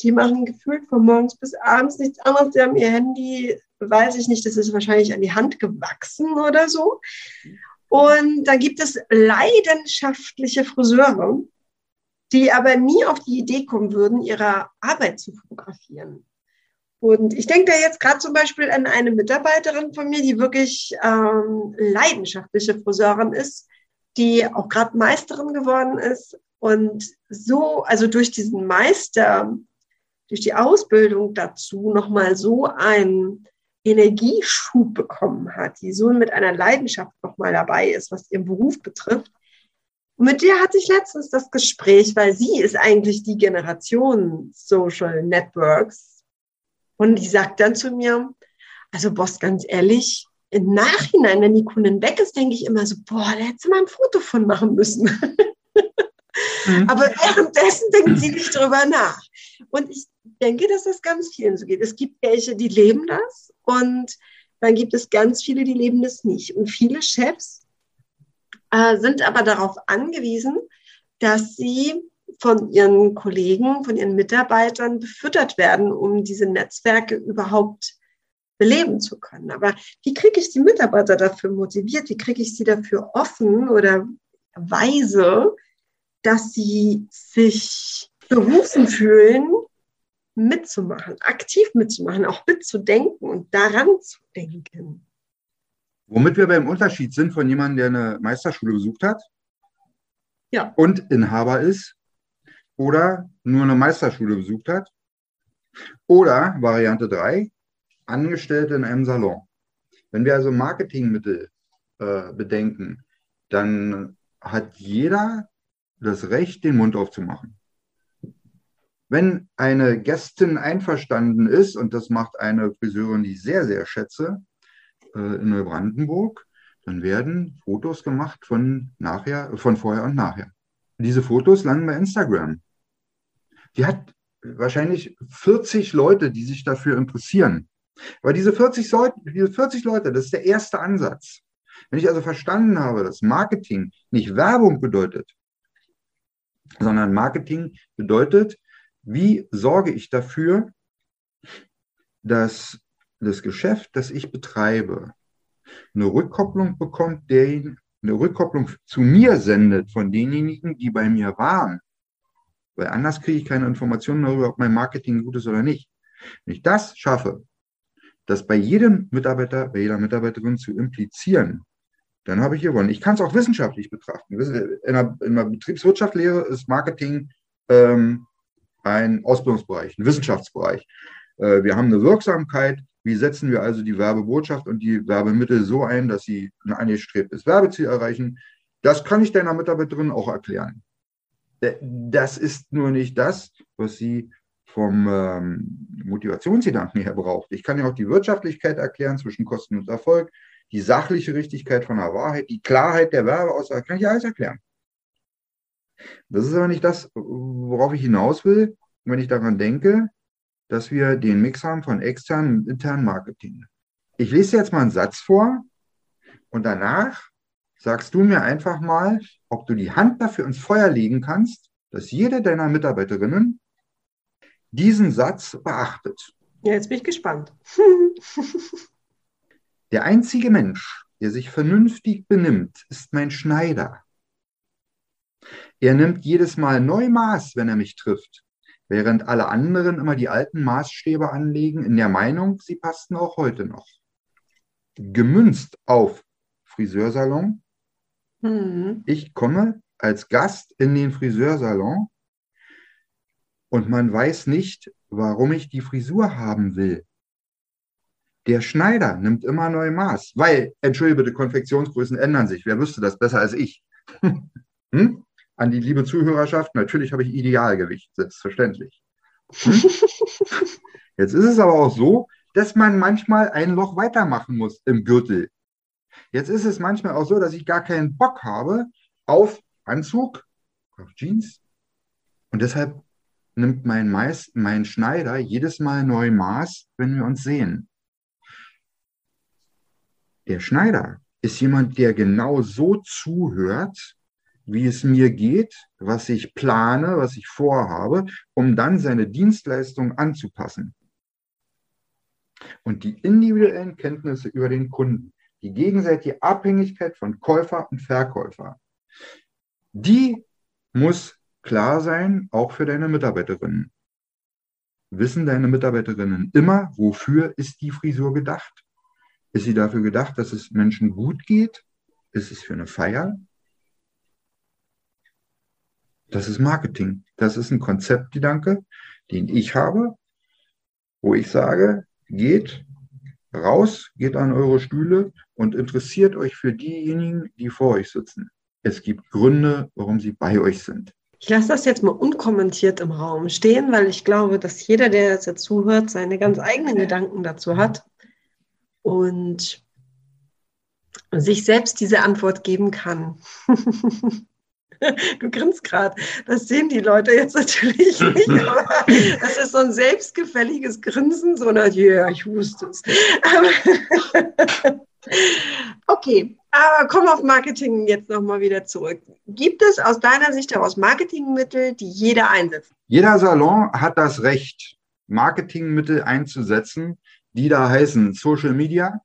Die machen gefühlt von morgens bis abends nichts anderes. Die haben ihr Handy, weiß ich nicht, das ist wahrscheinlich an die Hand gewachsen oder so. Und dann gibt es leidenschaftliche Friseure, die aber nie auf die Idee kommen würden, ihre Arbeit zu fotografieren. Und ich denke da jetzt gerade zum Beispiel an eine Mitarbeiterin von mir, die wirklich ähm, leidenschaftliche Friseurin ist, die auch gerade Meisterin geworden ist und so, also durch diesen Meister, durch die Ausbildung dazu nochmal so einen Energieschub bekommen hat, die so mit einer Leidenschaft nochmal dabei ist, was ihren Beruf betrifft. Und mit der hatte ich letztens das Gespräch, weil sie ist eigentlich die Generation Social Networks, und die sagt dann zu mir, also Boss, ganz ehrlich, im Nachhinein, wenn die Kundin weg ist, denke ich immer so, boah, da hätte sie mal ein Foto von machen müssen. Mhm. Aber währenddessen denken sie nicht drüber nach. Und ich denke, dass das ganz vielen so geht. Es gibt welche, die leben das und dann gibt es ganz viele, die leben das nicht. Und viele Chefs äh, sind aber darauf angewiesen, dass sie von ihren Kollegen, von ihren Mitarbeitern befüttert werden, um diese Netzwerke überhaupt beleben zu können. Aber wie kriege ich die Mitarbeiter dafür motiviert? Wie kriege ich sie dafür offen oder weise, dass sie sich berufen fühlen, mitzumachen, aktiv mitzumachen, auch mitzudenken und daran zu denken? Womit wir beim Unterschied sind von jemandem, der eine Meisterschule besucht hat ja. und Inhaber ist oder nur eine Meisterschule besucht hat. Oder Variante 3, Angestellte in einem Salon. Wenn wir also Marketingmittel äh, bedenken, dann hat jeder das Recht, den Mund aufzumachen. Wenn eine Gästin einverstanden ist, und das macht eine Friseurin, die ich sehr, sehr schätze, äh, in Neubrandenburg, dann werden Fotos gemacht von nachher, von vorher und nachher. Diese Fotos landen bei Instagram die hat wahrscheinlich 40 Leute, die sich dafür interessieren. Aber diese 40, diese 40 Leute, das ist der erste Ansatz. Wenn ich also verstanden habe, dass Marketing nicht Werbung bedeutet, sondern Marketing bedeutet, wie sorge ich dafür, dass das Geschäft, das ich betreibe, eine Rückkopplung bekommt, der eine Rückkopplung zu mir sendet von denjenigen, die bei mir waren weil anders kriege ich keine Informationen darüber, ob mein Marketing gut ist oder nicht. Wenn ich das schaffe, das bei jedem Mitarbeiter, bei jeder Mitarbeiterin zu implizieren, dann habe ich gewonnen. Ich kann es auch wissenschaftlich betrachten. In der, Betriebswirtschaftslehre ist Marketing ähm, ein Ausbildungsbereich, ein Wissenschaftsbereich. Äh, wir haben eine Wirksamkeit. Wie setzen wir also die Werbebotschaft und die Werbemittel so ein, dass sie ein angestrebtes Werbeziel erreichen? Das kann ich deiner Mitarbeiterin auch erklären. Das ist nur nicht das, was sie vom ähm, Motivationsgedanken her braucht. Ich kann ja auch die Wirtschaftlichkeit erklären zwischen Kosten und Erfolg, die sachliche Richtigkeit von der Wahrheit, die Klarheit der Werbeaussage, kann ich alles erklären. Das ist aber nicht das, worauf ich hinaus will, wenn ich daran denke, dass wir den Mix haben von externen und internen Marketing. Ich lese jetzt mal einen Satz vor und danach sagst du mir einfach mal, ob du die Hand dafür ins Feuer legen kannst, dass jede deiner Mitarbeiterinnen diesen Satz beachtet. Ja, jetzt bin ich gespannt. der einzige Mensch, der sich vernünftig benimmt, ist mein Schneider. Er nimmt jedes Mal neu Maß, wenn er mich trifft, während alle anderen immer die alten Maßstäbe anlegen, in der Meinung, sie passten auch heute noch. Gemünzt auf Friseursalon, Mhm. Ich komme als Gast in den Friseursalon und man weiß nicht, warum ich die Frisur haben will. Der Schneider nimmt immer neu Maß, weil, entschuldige bitte, Konfektionsgrößen ändern sich. Wer wüsste das besser als ich? hm? An die liebe Zuhörerschaft, natürlich habe ich Idealgewicht, selbstverständlich. Jetzt ist es aber auch so, dass man manchmal ein Loch weitermachen muss im Gürtel. Jetzt ist es manchmal auch so, dass ich gar keinen Bock habe auf Anzug, auf Jeans. Und deshalb nimmt mein, Meist, mein Schneider jedes Mal neu Maß, wenn wir uns sehen. Der Schneider ist jemand, der genau so zuhört, wie es mir geht, was ich plane, was ich vorhabe, um dann seine Dienstleistung anzupassen. Und die individuellen Kenntnisse über den Kunden, die gegenseitige Abhängigkeit von Käufer und Verkäufer, die muss klar sein, auch für deine Mitarbeiterinnen. Wissen deine Mitarbeiterinnen immer, wofür ist die Frisur gedacht? Ist sie dafür gedacht, dass es Menschen gut geht? Ist es für eine Feier? Das ist Marketing. Das ist ein Konzeptgedanke, den ich habe, wo ich sage, geht raus, geht an eure Stühle und interessiert euch für diejenigen, die vor euch sitzen. Es gibt Gründe, warum sie bei euch sind. Ich lasse das jetzt mal unkommentiert im Raum stehen, weil ich glaube, dass jeder, der jetzt zuhört, seine ganz eigenen Gedanken dazu hat und sich selbst diese Antwort geben kann. Du grinst gerade. Das sehen die Leute jetzt natürlich nicht, aber das ist so ein selbstgefälliges Grinsen, so na ja, ich wusste es. okay, aber komm auf Marketing jetzt nochmal wieder zurück. Gibt es aus deiner Sicht heraus Marketingmittel, die jeder einsetzt? Jeder Salon hat das Recht, Marketingmittel einzusetzen, die da heißen Social Media,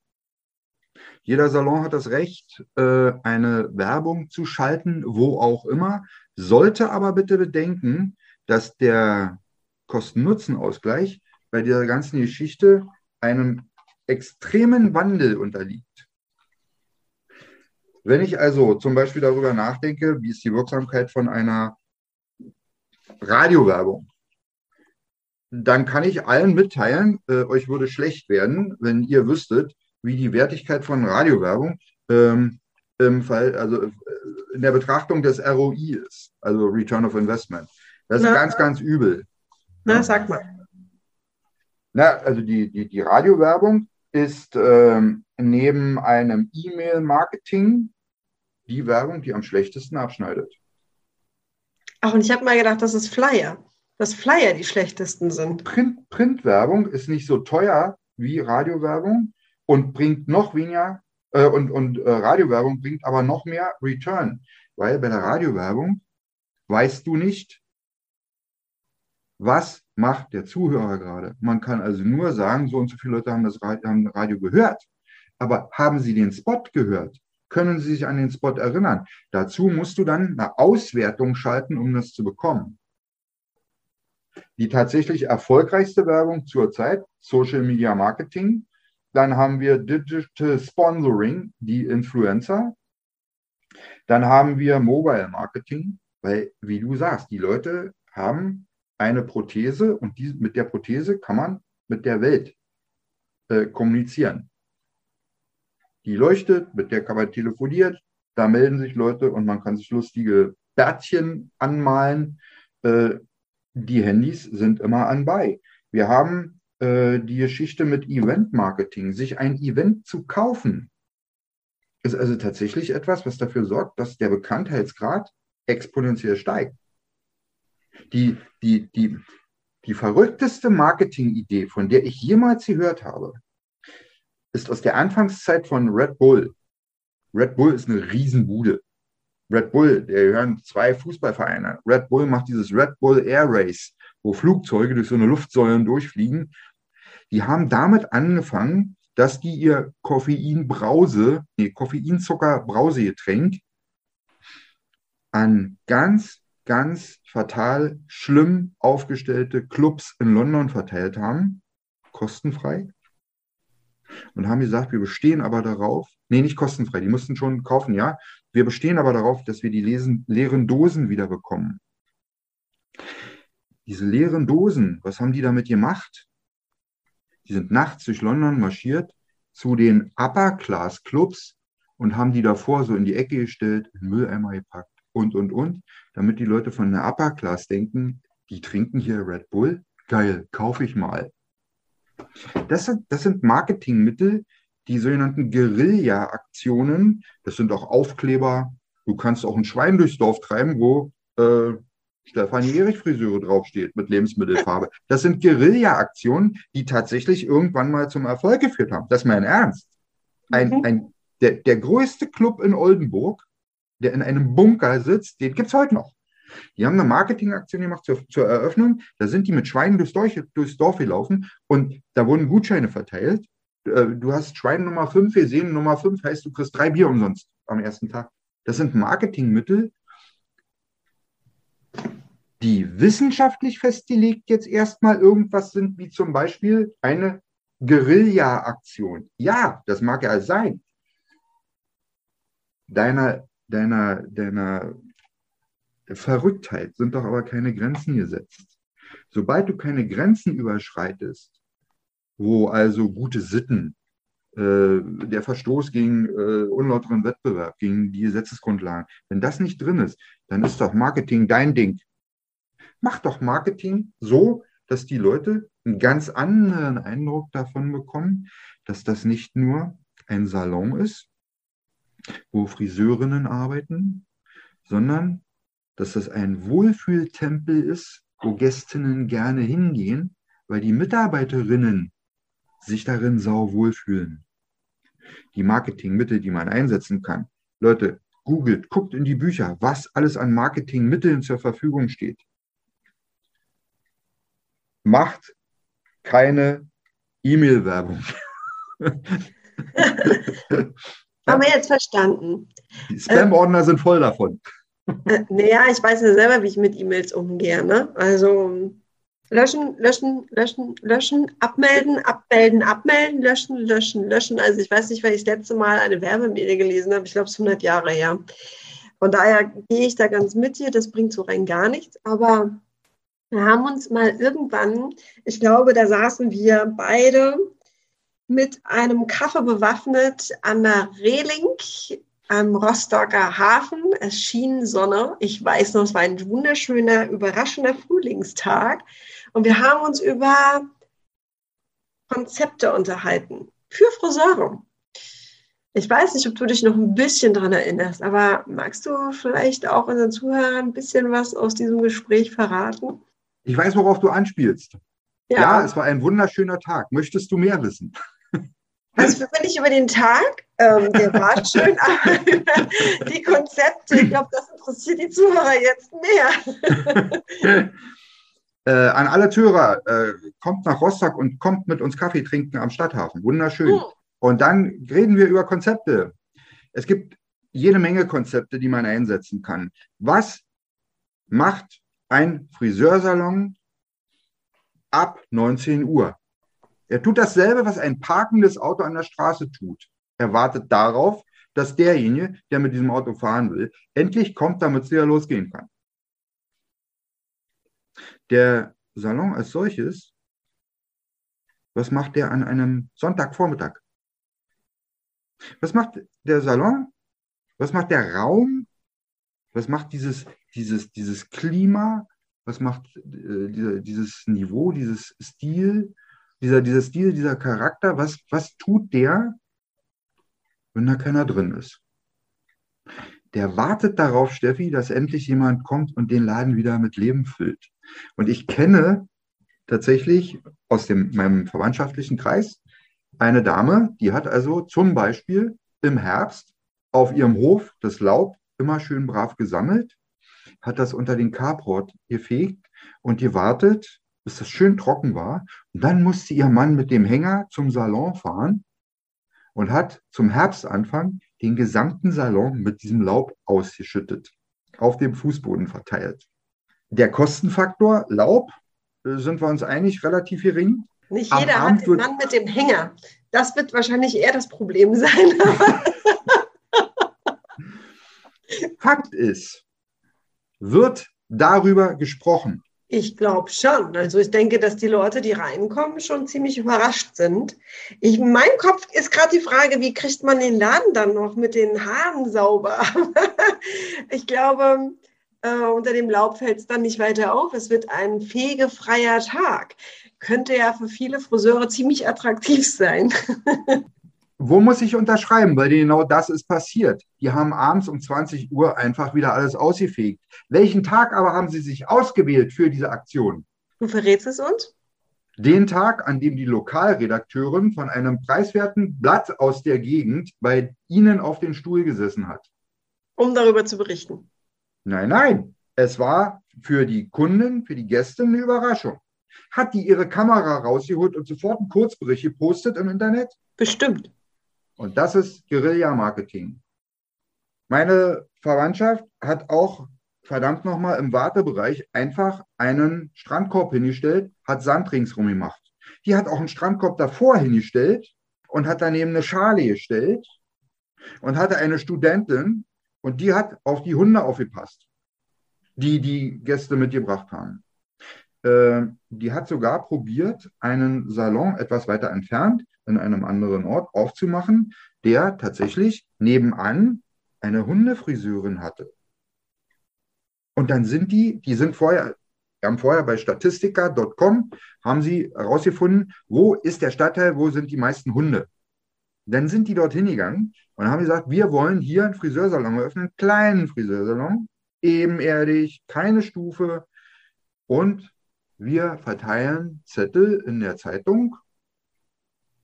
jeder Salon hat das Recht, äh, eine Werbung zu schalten, wo auch immer, sollte aber bitte bedenken, dass der Kosten-Nutzen-Ausgleich bei dieser ganzen Geschichte einem extremen Wandel unterliegt. Wenn ich also zum Beispiel darüber nachdenke, wie ist die Wirksamkeit von einer Radiowerbung, dann kann ich allen mitteilen, äh, euch würde schlecht werden, wenn ihr wüsstet, wie die Wertigkeit von Radiowerbung ähm, im Fall, also äh, in der Betrachtung des ROI ist, also Return of Investment. Das ist Na, ganz, ganz übel. Na, sag mal. Na, also die, die, die Radiowerbung ist ähm, neben einem E-Mail-Marketing die Werbung, die am schlechtesten abschneidet. Ach, und ich habe mal gedacht, das ist Flyer. Dass Flyer die schlechtesten sind. Print, Printwerbung ist nicht so teuer wie Radiowerbung, und bringt noch weniger äh, und, und äh, Radiowerbung bringt aber noch mehr Return, weil bei der Radiowerbung weißt du nicht, was macht der Zuhörer gerade. Man kann also nur sagen, so und so viele Leute haben das Radio, haben Radio gehört. Aber haben sie den Spot gehört? Können sie sich an den Spot erinnern? Dazu musst du dann eine Auswertung schalten, um das zu bekommen. Die tatsächlich erfolgreichste Werbung zurzeit, Social Media Marketing, dann haben wir Digital Sponsoring, die Influencer. Dann haben wir Mobile Marketing, weil, wie du sagst, die Leute haben eine Prothese und die, mit der Prothese kann man mit der Welt äh, kommunizieren. Die leuchtet, mit der kann man telefonieren, da melden sich Leute und man kann sich lustige Bärtchen anmalen. Äh, die Handys sind immer anbei. Wir haben äh, die Geschichte mit Event-Marketing, sich ein Event zu kaufen, ist also tatsächlich etwas, was dafür sorgt, dass der Bekanntheitsgrad exponentiell steigt. Die, die, die, die verrückteste Marketing-Idee, von der ich jemals gehört habe, ist aus der Anfangszeit von Red Bull. Red Bull ist eine Riesenbude. Red Bull, der gehören zwei Fußballvereine. Red Bull macht dieses Red Bull Air Race, wo Flugzeuge durch so eine Luftsäulen durchfliegen die haben damit angefangen, dass die ihr Koffeinbrause, nee, Koffeinzucker-Brausegetränk an ganz, ganz fatal schlimm aufgestellte Clubs in London verteilt haben, kostenfrei. Und haben gesagt, wir bestehen aber darauf, nee, nicht kostenfrei, die mussten schon kaufen, ja. Wir bestehen aber darauf, dass wir die lesen, leeren Dosen wieder bekommen. Diese leeren Dosen, was haben die damit gemacht? die sind nachts durch London marschiert zu den Upper-Class-Clubs und haben die davor so in die Ecke gestellt, in Mülleimer gepackt und, und, und, damit die Leute von der Upper-Class denken, die trinken hier Red Bull, geil, kaufe ich mal. Das sind, das sind Marketingmittel, die sogenannten Guerilla-Aktionen, das sind auch Aufkleber. Du kannst auch ein Schwein durchs Dorf treiben, wo äh, Stefanie Erich Friseure draufsteht mit Lebensmittelfarbe. Das sind Guerilla-Aktionen, die tatsächlich irgendwann mal zum Erfolg geführt haben. Das ist mein Ernst. Ein, mhm. ein, der, der größte Club in Oldenburg, der in einem Bunker sitzt, den gibt es heute noch. Die haben eine Marketingaktion gemacht zur, zur, Eröffnung. Da sind die mit Schweinen durchs Dorf, durchs Dorf gelaufen und da wurden Gutscheine verteilt. Äh, du hast Schwein Nummer 5 gesehen, Nummer 5 heißt, du kriegst drei Bier umsonst am ersten Tag. Das sind Marketingmittel, die wissenschaftlich festgelegt jetzt erstmal irgendwas sind, wie zum Beispiel eine Guerilla-Aktion. Ja, das mag ja sein. Deiner, deiner, deiner Verrücktheit sind doch aber keine Grenzen gesetzt. Sobald du keine Grenzen überschreitest, wo also gute Sitten, äh, der Verstoß gegen äh, unlauteren Wettbewerb, gegen die Gesetzesgrundlagen, wenn das nicht drin ist, dann ist doch Marketing dein Ding. Mach doch Marketing so, dass die Leute einen ganz anderen Eindruck davon bekommen, dass das nicht nur ein Salon ist, wo Friseurinnen arbeiten, sondern dass das ein Wohlfühltempel ist, wo Gästinnen gerne hingehen, weil die Mitarbeiterinnen sich darin sau wohlfühlen. Die Marketingmittel, die man einsetzen kann. Leute, googelt, guckt in die Bücher, was alles an Marketingmitteln zur Verfügung steht. Macht keine E-Mail-Werbung. Haben wir jetzt verstanden. Die Spam-Ordner sind voll davon. Äh, naja, ich weiß ja selber, wie ich mit E-Mails umgehe. Ne? Also löschen, löschen, löschen, löschen, abmelden, abmelden, abmelden, löschen, löschen, löschen. Also ich weiß nicht, weil ich das letzte Mal eine Werbemail gelesen habe. Ich glaube, es ist 100 Jahre her. Von daher gehe ich da ganz mit dir. Das bringt so rein gar nichts. Aber wir haben uns mal irgendwann, ich glaube, da saßen wir beide mit einem Kaffee bewaffnet an der Reling am Rostocker Hafen. Es schien Sonne. Ich weiß noch, es war ein wunderschöner, überraschender Frühlingstag. Und wir haben uns über Konzepte unterhalten für Friseure. Ich weiß nicht, ob du dich noch ein bisschen daran erinnerst, aber magst du vielleicht auch unseren Zuhörern ein bisschen was aus diesem Gespräch verraten? Ich weiß, worauf du anspielst. Ja, ja es war ein wunderschöner Tag. Möchtest du mehr wissen? Also für mich über den Tag, ähm, der war schön, aber die Konzepte, ich glaube, das interessiert die Zuhörer jetzt mehr. äh, an alle Zuhörer, äh, kommt nach Rostock und kommt mit uns Kaffee trinken am Stadthafen. Wunderschön. Hm. Und dann reden wir über Konzepte. Es gibt jede Menge Konzepte, die man einsetzen kann. Was macht ein Friseursalon ab 19 Uhr? Er tut dasselbe, was ein parkendes Auto an der Straße tut. Er wartet darauf, dass derjenige, der mit diesem Auto fahren will, endlich kommt, damit es wieder losgehen kann. Der Salon als solches, was macht der an einem Sonntagvormittag? Was macht der Salon? Was macht der Raum? Was macht dieses, dieses, dieses Klima? Was macht äh, dieses Niveau, dieses Stil? dieser, dieser Stil, dieser Charakter, was, was tut der, wenn da keiner drin ist? Der wartet darauf, Steffi, dass endlich jemand kommt und den Laden wieder mit Leben füllt. Und ich kenne tatsächlich aus dem, meinem verwandtschaftlichen Kreis eine Dame, die hat also zum Beispiel im Herbst auf ihrem Hof das Laub immer schön brav gesammelt, hat das unter den Carport gefegt und gewartet, bis das schön trocken war. Und dann musste ihr Mann mit dem Hänger zum Salon fahren und hat zum Herbstanfang den gesamten Salon mit diesem Laub ausgeschüttet, auf dem Fußboden verteilt. Der Kostenfaktor Laub, äh, sind wir uns einig, relativ gering. Nicht jeder hat den Mann mit dem Hänger. Das wird wahrscheinlich eher das Problem sein. Fakt ist, wird darüber gesprochen, Ich glaube schon. Also ich denke, dass die Leute, die reinkommen, schon ziemlich überrascht sind. Ich, in meinem Kopf ist gerade die Frage, wie kriegt man den Laden dann noch mit den Haaren sauber? ich glaube, äh, unter dem Laub fällt es dann nicht weiter auf. Es wird ein fegefreier Tag. Könnte ja für viele Friseure ziemlich attraktiv sein. Wo muss ich unterschreiben? Weil genau das ist passiert. Die haben abends um 20 Uhr einfach wieder alles ausgefegt. Welchen Tag aber haben sie sich ausgewählt für diese Aktion? Du verrätst es uns? Den Tag, an dem die Lokalredakteurin von einem preiswerten Blatt aus der Gegend bei Ihnen auf den Stuhl gesessen hat. Um darüber zu berichten. Nein, nein. Es war für die Kunden, für die Gäste eine Überraschung. Hat die ihre Kamera rausgeholt und sofort einen Kurzbericht gepostet im Internet? Bestimmt. Und das ist Guerilla-Marketing. Meine Verwandtschaft hat auch verdammt nochmal im Wartebereich einfach einen Strandkorb hingestellt, hat Sand ringsrum gemacht. Die hat auch einen Strandkorb davor hingestellt und hat daneben eine Schale gestellt und hatte eine Studentin und die hat auf die Hunde aufgepasst, die die Gäste mitgebracht haben. Äh, die hat sogar probiert, einen Salon etwas weiter entfernt in einem anderen Ort aufzumachen, der tatsächlich nebenan eine Hundefriseurin hatte. Und dann sind die, die sind vorher, wir haben vorher bei statistika.com, haben sie herausgefunden, wo ist der Stadtteil, wo sind die meisten Hunde. Dann sind die dorthin gegangen und haben gesagt, wir wollen hier einen Friseursalon eröffnen, einen kleinen Friseursalon, ebenerdig, keine Stufe. Und wir verteilen Zettel in der Zeitung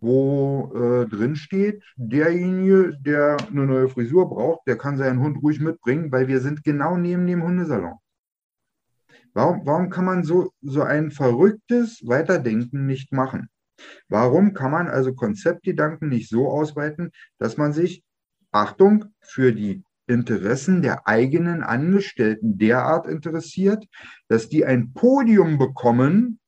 wo äh, drin steht, derjenige, der eine neue Frisur braucht, der kann seinen Hund ruhig mitbringen, weil wir sind genau neben dem Hundesalon. Warum, warum kann man so, so ein verrücktes Weiterdenken nicht machen? Warum kann man also Konzeptgedanken nicht so ausweiten, dass man sich, Achtung, für die Interessen der eigenen Angestellten derart interessiert, dass die ein Podium bekommen,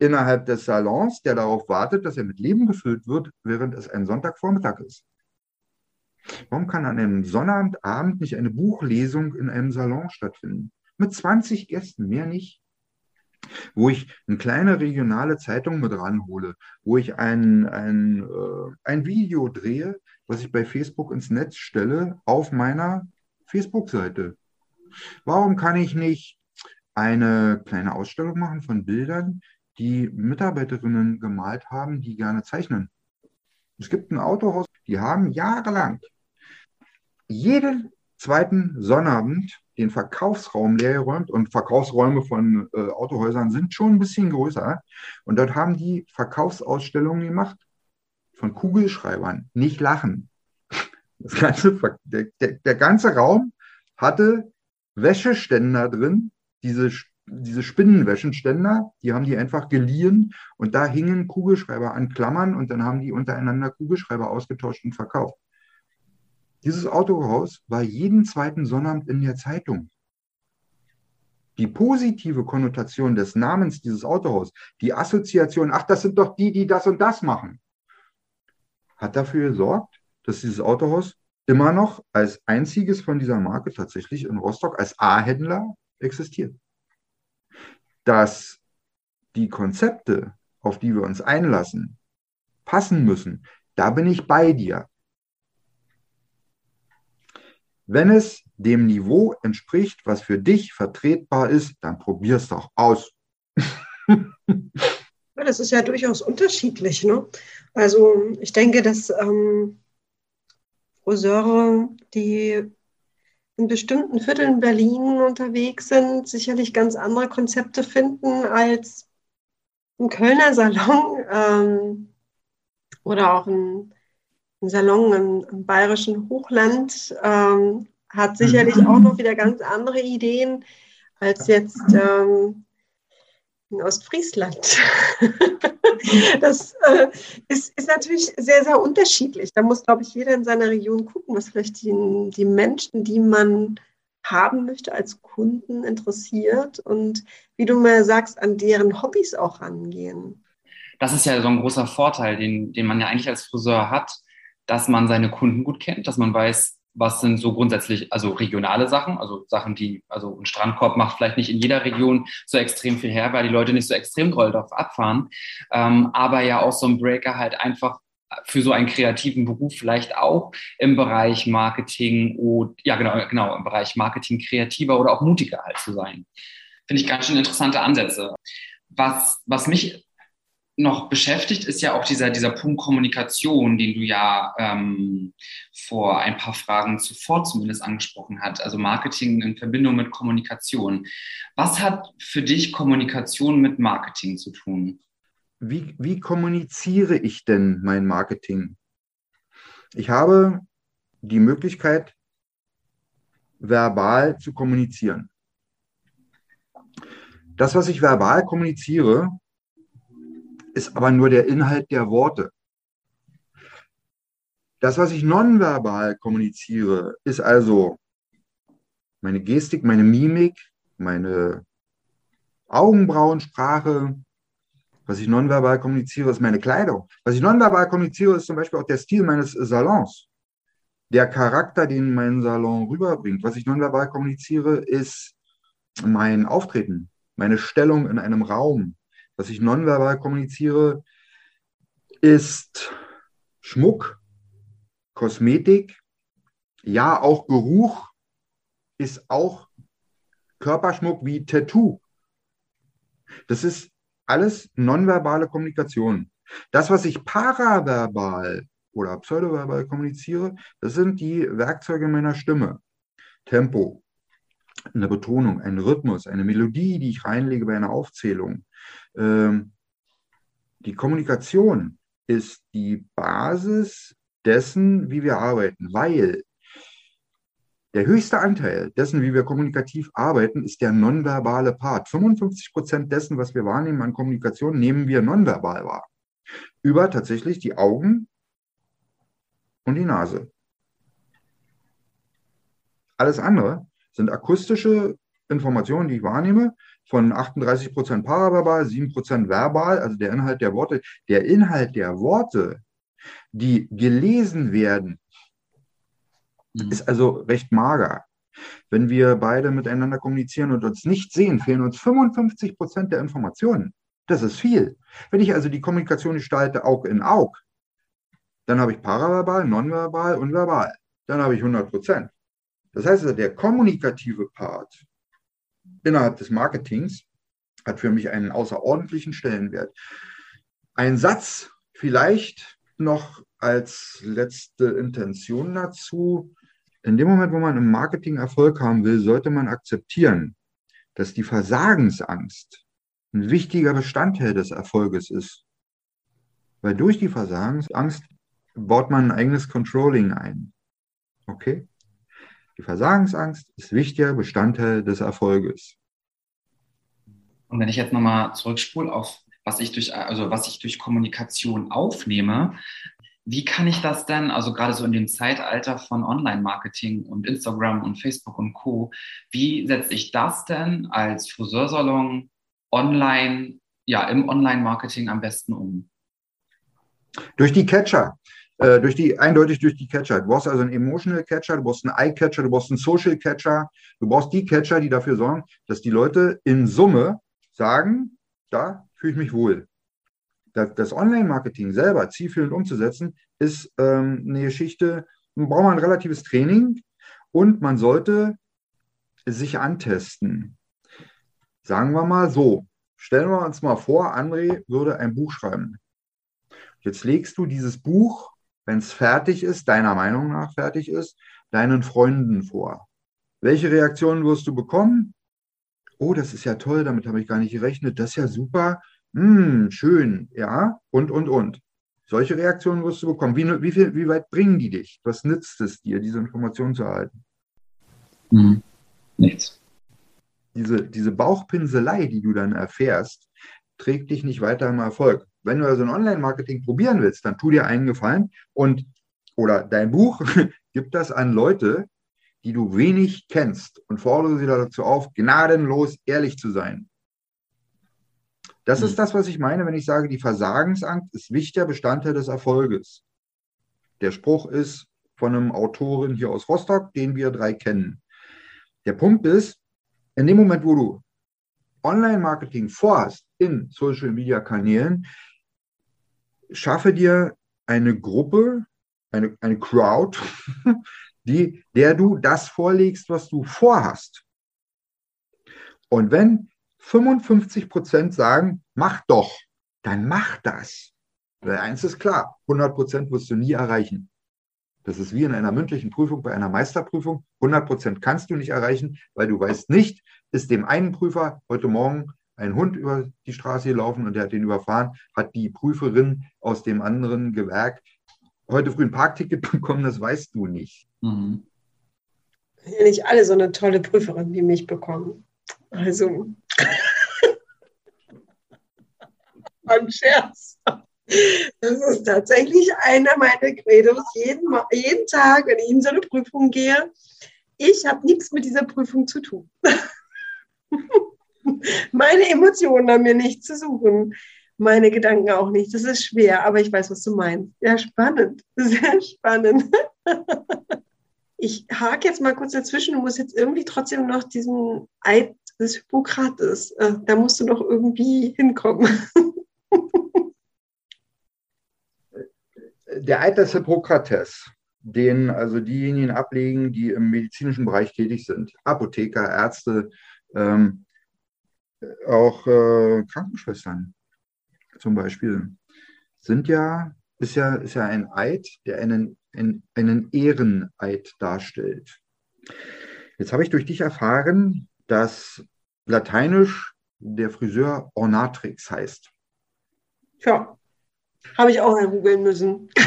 innerhalb des Salons, der darauf wartet, dass er mit Leben gefüllt wird, während es ein Sonntagvormittag ist. Warum kann an einem Sonnabendabend nicht eine Buchlesung in einem Salon stattfinden? Mit 20 Gästen, mehr nicht. Wo ich eine kleine regionale Zeitung mit ranhole, wo ich ein, ein, äh, ein Video drehe, was ich bei Facebook ins Netz stelle, auf meiner Facebook-Seite. Warum kann ich nicht eine kleine Ausstellung machen von Bildern, die Mitarbeiterinnen gemalt haben, die gerne zeichnen. Es gibt ein Autohaus, die haben jahrelang jeden zweiten Sonnabend den Verkaufsraum leer geräumt und Verkaufsräume von äh, Autohäusern sind schon ein bisschen größer. Und dort haben die Verkaufsausstellungen gemacht von Kugelschreibern. Nicht lachen. Das ganze, der, der, der ganze Raum hatte Wäscheständer drin, diese diese Spinnenwäschenständer, die haben die einfach geliehen und da hingen Kugelschreiber an Klammern und dann haben die untereinander Kugelschreiber ausgetauscht und verkauft. Dieses Autohaus war jeden zweiten Sonnabend in der Zeitung. Die positive Konnotation des Namens dieses Autohaus, die Assoziation, ach, das sind doch die, die das und das machen, hat dafür gesorgt, dass dieses Autohaus immer noch als einziges von dieser Marke tatsächlich in Rostock als A-Händler existiert dass die Konzepte, auf die wir uns einlassen, passen müssen, da bin ich bei dir. Wenn es dem Niveau entspricht, was für dich vertretbar ist, dann probier es doch aus. ja, das ist ja durchaus unterschiedlich. Ne? Also ich denke, dass ähm, Friseure, die in bestimmten Vierteln Berlin unterwegs sind, sicherlich ganz andere Konzepte finden als ein Kölner Salon ähm, oder auch ein, ein Salon im, im, bayerischen Hochland ähm, hat sicherlich mhm. auch noch wieder ganz andere Ideen als jetzt ähm, in Ostfriesland. das äh, ist, ist, natürlich sehr, sehr unterschiedlich. Da muss, glaube ich, jeder in seiner Region gucken, was vielleicht die, die Menschen, die man haben möchte als Kunden interessiert und wie du mal sagst, an deren Hobbys auch rangehen. Das ist ja so ein großer Vorteil, den, den man ja eigentlich als Friseur hat, dass man seine Kunden gut kennt, dass man weiß, was sind so grundsätzlich, also regionale Sachen, also Sachen, die, also ein Strandkorb macht vielleicht nicht in jeder Region so extrem viel her, weil die Leute nicht so extrem doll drauf abfahren. Ähm, aber ja auch so ein Breaker halt einfach für so einen kreativen Beruf vielleicht auch im Bereich Marketing oder ja genau, genau, im Bereich Marketing kreativer oder auch mutiger halt zu sein. Finde ich ganz schön interessante Ansätze. Was, was mich noch beschäftigt, ist ja auch dieser, dieser Punkt Kommunikation, den du ja ähm, vor ein paar Fragen zuvor zumindest angesprochen hast. Also Marketing in Verbindung mit Kommunikation. Was hat für dich Kommunikation mit Marketing zu tun? Wie, wie kommuniziere ich denn mein Marketing? Ich habe die Möglichkeit, verbal zu kommunizieren. Das, was ich verbal kommuniziere, ist aber nur der Inhalt der Worte. Das, was ich nonverbal kommuniziere, ist also meine Gestik, meine Mimik, meine Augenbrauensprache. Was ich nonverbal kommuniziere, ist meine Kleidung. Was ich nonverbal kommuniziere, ist zum Beispiel auch der Stil meines Salons. Der Charakter, den mein Salon rüberbringt. Was ich nonverbal kommuniziere, ist mein Auftreten, meine Stellung in einem Raum, was ich nonverbal kommuniziere, ist Schmuck, Kosmetik, ja, auch Geruch ist auch Körperschmuck wie Tattoo. Das ist alles nonverbale Kommunikation. Das, was ich paraverbal oder pseudoverbal kommuniziere, das sind die Werkzeuge meiner Stimme. Tempo, eine Betonung, ein Rhythmus, eine Melodie, die ich reinlege bei einer Aufzählung, die Kommunikation ist die Basis dessen, wie wir arbeiten, weil der höchste Anteil dessen, wie wir kommunikativ arbeiten, ist der nonverbale Part. 55 Prozent dessen, was wir wahrnehmen an Kommunikation, nehmen wir nonverbal wahr. Über tatsächlich die Augen und die Nase. Alles andere sind akustische Informationen, die ich wahrnehme, von 38 Prozent paraverbal, 7 Prozent verbal, also der Inhalt der Worte. Der Inhalt der Worte, die gelesen werden, mhm. ist also recht mager. Wenn wir beide miteinander kommunizieren und uns nicht sehen, fehlen uns 55 Prozent der Informationen. Das ist viel. Wenn ich also die Kommunikation gestalte, Aug in Aug, dann habe ich paraverbal, nonverbal und verbal. Dann habe ich 100 Prozent. Das heißt, also, der kommunikative Part innerhalb des Marketings hat für mich einen außerordentlichen Stellenwert. Ein Satz vielleicht noch als letzte Intention dazu. In dem Moment, wo man im Marketing Erfolg haben will, sollte man akzeptieren, dass die Versagensangst ein wichtiger Bestandteil des Erfolges ist. Weil durch die Versagensangst baut man ein eigenes Controlling ein. Okay? Die Versagensangst ist wichtiger Bestandteil des Erfolges. Und wenn ich jetzt nochmal zurückspule auf was ich durch, also was ich durch Kommunikation aufnehme, wie kann ich das denn, also gerade so in dem Zeitalter von Online-Marketing und Instagram und Facebook und Co., wie setze ich das denn als Friseursalon online, ja, im Online-Marketing am besten um? Durch die Catcher. Äh, durch die, eindeutig durch die Catcher. Du brauchst also einen Emotional Catcher, du brauchst einen Eye-Catcher, du brauchst einen Social Catcher. Du brauchst die Catcher, die dafür sorgen, dass die Leute in Summe sagen, da fühle ich mich wohl. Das, das Online-Marketing selber zielführend umzusetzen, ist ähm, eine Geschichte, man braucht man ein relatives Training und man sollte sich antesten. Sagen wir mal so, stellen wir uns mal vor, André würde ein Buch schreiben. Jetzt legst du dieses Buch wenn es fertig ist, deiner Meinung nach fertig ist, deinen Freunden vor. Welche Reaktionen wirst du bekommen? Oh, das ist ja toll, damit habe ich gar nicht gerechnet. Das ist ja super. Hm, schön, ja, und, und, und. Solche Reaktionen wirst du bekommen. Wie, wie, viel, wie weit bringen die dich? Was nützt es dir, diese Informationen zu erhalten? Hm, nichts. Diese, diese Bauchpinselei, die du dann erfährst, trägt dich nicht weiter im Erfolg. Wenn du also ein Online-Marketing probieren willst, dann tu dir einen Gefallen und oder dein Buch gib das an Leute, die du wenig kennst und fordere sie dazu auf, gnadenlos ehrlich zu sein. Das mhm. ist das, was ich meine, wenn ich sage, die Versagensangst ist wichtiger Bestandteil des Erfolges. Der Spruch ist von einem Autorin hier aus Rostock, den wir drei kennen. Der Punkt ist, in dem Moment, wo du Online-Marketing vorhast in Social-Media-Kanälen, schaffe dir eine Gruppe, eine, eine Crowd, die, der du das vorlegst, was du vorhast. Und wenn 55 Prozent sagen, mach doch, dann mach das. Weil eins ist klar, 100 Prozent wirst du nie erreichen. Das ist wie in einer mündlichen Prüfung bei einer Meisterprüfung. 100 Prozent kannst du nicht erreichen, weil du weißt nicht, ist dem einen Prüfer heute Morgen ein Hund über die Straße gelaufen und der hat den überfahren, hat die Prüferin aus dem anderen Gewerk heute früh ein Parkticket bekommen, das weißt du nicht. Mhm. Ja, nicht alle so eine tolle Prüferin wie mich bekommen. Also, ein Scherz. Das ist tatsächlich einer meiner Credos, jeden, jeden Tag, wenn ich in so eine Prüfung gehe. Ich habe nichts mit dieser Prüfung zu tun. Meine Emotionen haben mir nichts zu suchen. Meine Gedanken auch nicht. Das ist schwer, aber ich weiß, was du meinst. Ja, spannend. Sehr spannend. Ich hake jetzt mal kurz dazwischen. Du musst jetzt irgendwie trotzdem noch diesen Eid des Hippokrates, äh, da musst du noch irgendwie hinkommen. Der Eid des Hippokrates, den also diejenigen ablegen, die im medizinischen Bereich tätig sind, Apotheker, Ärzte, ähm, auch äh, Krankenschwestern zum Beispiel, sind ja, ist ja, ist ja ein Eid, der einen, einen, einen Ehreneid darstellt. Jetzt habe ich durch dich erfahren, dass lateinisch der Friseur Ornatrix heißt. Ja, habe ich auch mal googeln müssen.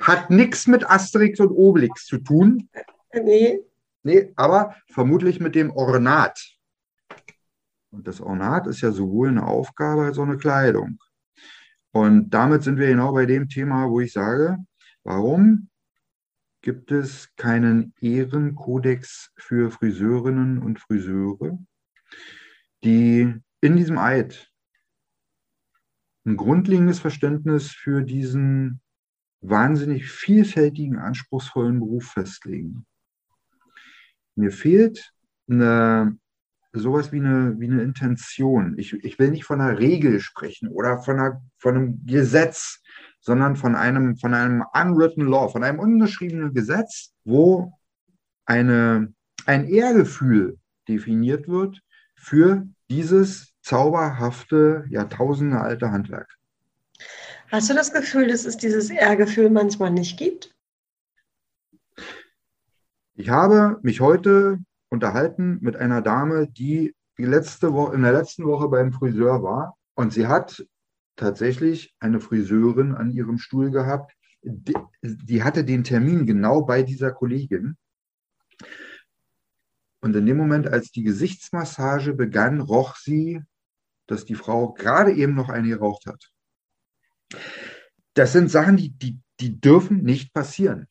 Hat nichts mit Asterix und Obelix zu tun. Nee. Nee, aber vermutlich mit dem Ornat. Und das Ornat ist ja sowohl eine Aufgabe als auch eine Kleidung. Und damit sind wir genau bei dem Thema, wo ich sage, warum gibt es keinen Ehrenkodex für Friseurinnen und Friseure, die in diesem Eid ein grundlegendes Verständnis für diesen wahnsinnig vielfältigen, anspruchsvollen Beruf festlegen. Mir fehlt eine, sowas wie eine, wie eine Intention. Ich, ich will nicht von einer Regel sprechen oder von, einer, von einem Gesetz, sondern von einem, von einem unwritten law, von einem ungeschriebenen Gesetz, wo eine, ein Ehrgefühl definiert wird für dieses zauberhafte, jahrtausendealte Handwerk. Hast du das Gefühl, dass es dieses Ehrgefühl manchmal nicht gibt? Ich habe mich heute unterhalten mit einer Dame, die die letzte Woche, in der letzten Woche beim Friseur war und sie hat tatsächlich eine Friseurin an ihrem Stuhl gehabt. Die, die hatte den Termin genau bei dieser Kollegin. Und in dem Moment, als die Gesichtsmassage begann, roch sie, dass die Frau gerade eben noch eine geraucht hat. Das sind Sachen, die, die, die dürfen nicht passieren.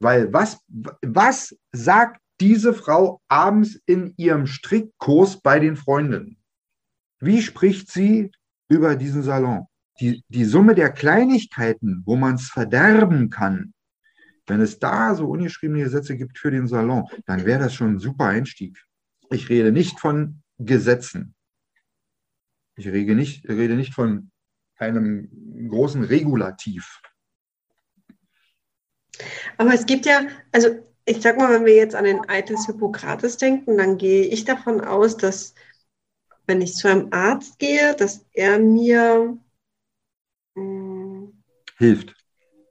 Weil was, was sagt diese Frau abends in ihrem Strickkurs bei den Freundinnen? Wie spricht sie über diesen Salon? Die, die Summe der Kleinigkeiten, wo man es verderben kann, wenn es da so ungeschriebene Gesetze gibt für den Salon, dann wäre das schon ein super Einstieg. Ich rede nicht von Gesetzen. Ich rede nicht, rede nicht von einem großen Regulativ. Aber es gibt ja, also ich sag mal, wenn wir jetzt an den Eid des Hippokrates denken, dann gehe ich davon aus, dass wenn ich zu einem Arzt gehe, dass er mir mh, hm, hilft.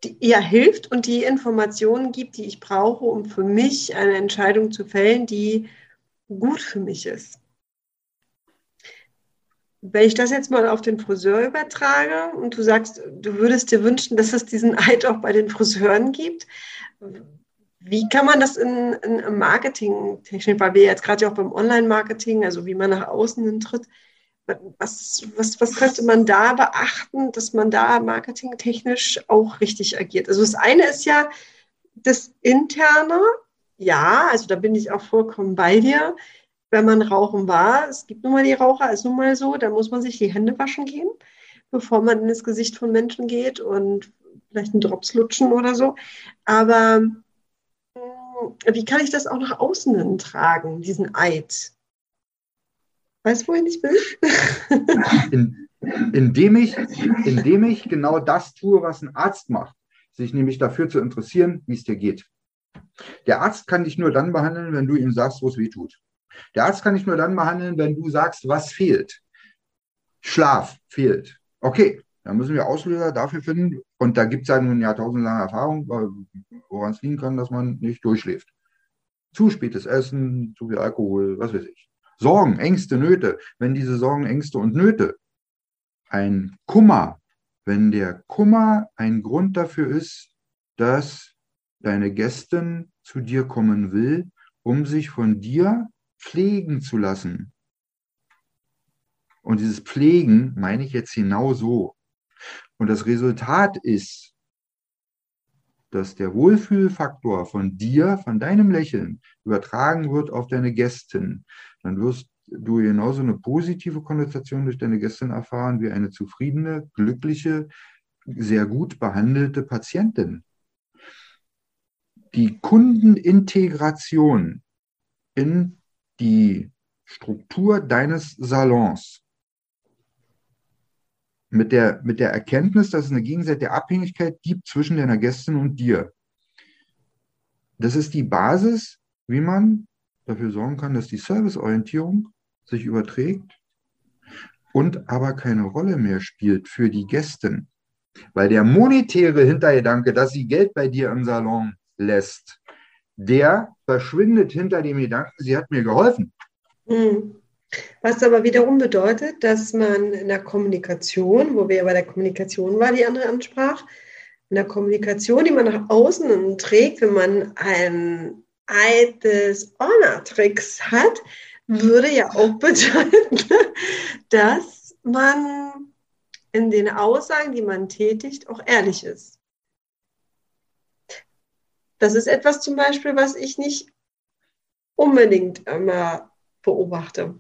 Die, ja, hilft und die Informationen gibt, die ich brauche, um für mich eine Entscheidung zu fällen, die gut für mich ist. Wenn ich das jetzt mal auf den Friseur übertrage und du sagst, du würdest dir wünschen, dass es diesen Eid auch bei den Friseuren gibt, wie kann man das in, in Marketing technisch, weil wir jetzt gerade ja auch beim Online-Marketing, also wie man nach außen hin tritt, was, was, was könnte man da beachten, dass man da marketingtechnisch auch richtig agiert? Also das eine ist ja das Interne, ja, also da bin ich auch vollkommen bei dir wenn man rauchen war, es gibt nun mal die Raucher, ist nun mal so, da muss man sich die Hände waschen gehen. bevor man in das Gesicht von Menschen geht und vielleicht einen Drops lutschen oder so. Aber hm, wie kann ich das auch nach außen hin tragen, diesen Eid? Weißt du, wohin ich will? In, indem, ich, indem ich genau das tue, was ein Arzt macht, sich nämlich dafür zu interessieren, wie es dir geht. Der Arzt kann dich nur dann behandeln, wenn du ihm sagst, wo es weh tut. Der Arzt kann dich nur dann behandeln, wenn du sagst, was fehlt. Schlaf fehlt. Okay, dann müssen wir Auslöser dafür finden. Und da gibt es ja nun jahrtausendlange Erfahrung, woran es liegen kann, dass man nicht durchschläft. Zu spätes Essen, zu viel Alkohol, was weiß ich. Sorgen, Ängste, Nöte. Wenn diese Sorgen, Ängste und Nöte ein Kummer, wenn der Kummer ein Grund dafür ist, dass deine Gästin zu dir kommen will, um sich von dir pflegen zu lassen. Und dieses Pflegen meine ich jetzt genau so. Und das Resultat ist, dass der Wohlfühlfaktor von dir, von deinem Lächeln übertragen wird auf deine Gästin. Dann wirst du genauso eine positive Konnotation durch deine Gästin erfahren wie eine zufriedene, glückliche, sehr gut behandelte Patientin. Die Kundenintegration in die Struktur deines Salons mit der, mit der Erkenntnis, dass es eine gegenseitige Abhängigkeit gibt zwischen deiner Gästin und dir. Das ist die Basis, wie man dafür sorgen kann, dass die Serviceorientierung sich überträgt und aber keine Rolle mehr spielt für die Gästin. Weil der monetäre Hintergedanke, dass sie Geld bei dir im Salon lässt, der verschwindet hinter dem Gedanken, sie hat mir geholfen. Mhm. Was aber wiederum bedeutet, dass man in der Kommunikation, wo wir ja bei der Kommunikation war, die andere ansprach, in der Kommunikation, die man nach außen trägt, wenn man ein des Honor-Tricks hat, würde ja auch bedeuten, dass man in den Aussagen, die man tätigt, auch ehrlich ist. Das ist etwas zum Beispiel, was ich nicht unbedingt immer beobachte.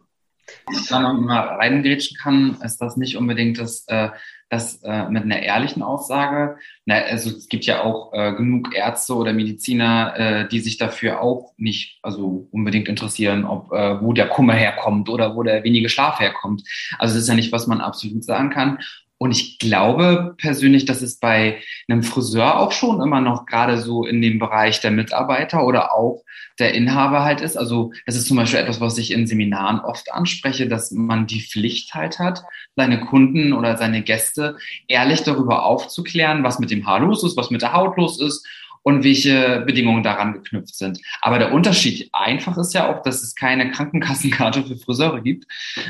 Ich da noch mal reingrätschen kann, ist das nicht unbedingt das, äh, das äh, mit einer ehrlichen Aussage. Na, also es gibt ja auch äh, genug Ärzte oder Mediziner, äh, die sich dafür auch nicht also unbedingt interessieren, ob äh, wo der Kummer herkommt oder wo der wenige Schlaf herkommt. Also das ist ja nicht, was man absolut sagen kann. Und ich glaube persönlich, dass es bei einem Friseur auch schon immer noch gerade so in dem Bereich der Mitarbeiter oder auch der Inhaber halt ist. Also das ist zum Beispiel etwas, was ich in Seminaren oft anspreche, dass man die Pflicht halt hat, seine Kunden oder seine Gäste ehrlich darüber aufzuklären, was mit dem Haar los ist, was mit der Haut los ist und welche Bedingungen daran geknüpft sind. Aber der Unterschied einfach ist ja auch, dass es keine Krankenkassenkarte für Friseure gibt,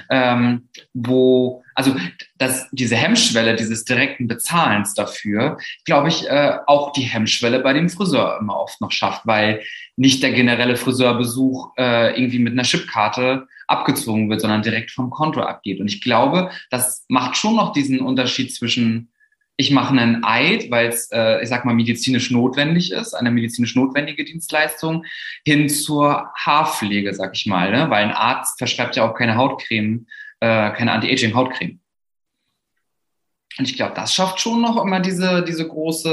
ähm, wo, also dass diese Hemmschwelle dieses direkten Bezahlens dafür, glaube ich, äh, auch die Hemmschwelle bei dem Friseur immer oft noch schafft, weil nicht der generelle Friseurbesuch äh, irgendwie mit einer Chipkarte abgezogen wird, sondern direkt vom Konto abgeht. Und ich glaube, das macht schon noch diesen Unterschied zwischen ich mache einen Eid, weil es, äh, ich sag mal, medizinisch notwendig ist, eine medizinisch notwendige Dienstleistung, hin zur Haarpflege, sag ich mal, ne? weil ein Arzt verschreibt ja auch keine Hautcreme, äh, keine Anti-Aging-Hauttcreme. Und ich glaube, das schafft schon noch immer diese, diese große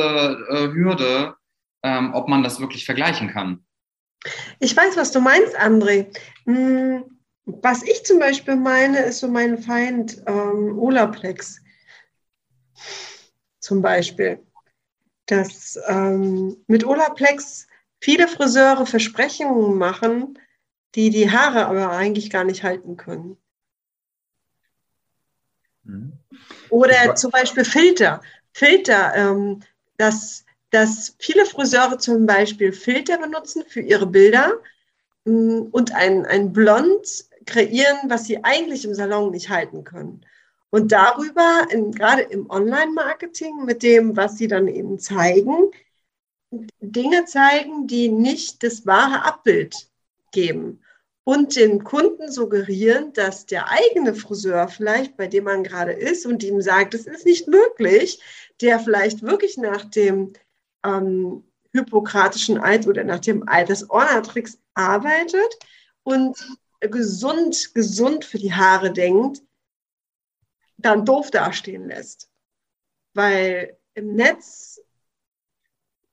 äh, Hürde, ähm, ob man das wirklich vergleichen kann. Ich weiß, was du meinst, André. Hm, was ich zum Beispiel meine, ist so mein Feind ähm, Olaplex zum Beispiel, dass ähm, mit Olaplex viele Friseure Versprechungen machen, die die Haare aber eigentlich gar nicht halten können. Mhm. Oder zum Beispiel Filter. Filter, ähm, dass, dass viele Friseure zum Beispiel Filter benutzen für ihre Bilder mh, mm, und ein, ein Blond kreieren, was sie eigentlich im Salon nicht halten können. Und darüber, in, gerade im Online-Marketing, mit dem, was sie dann eben zeigen, Dinge zeigen, die nicht das wahre Abbild geben. Und den Kunden suggerieren, dass der eigene Friseur vielleicht, bei dem man gerade ist und ihm sagt, es ist nicht möglich, der vielleicht wirklich nach dem ähm, hypokratischen Eid oder nach dem Eid des Ornatrix arbeitet und gesund, gesund für die Haare denkt, dann doof dastehen lässt. Weil im Netz,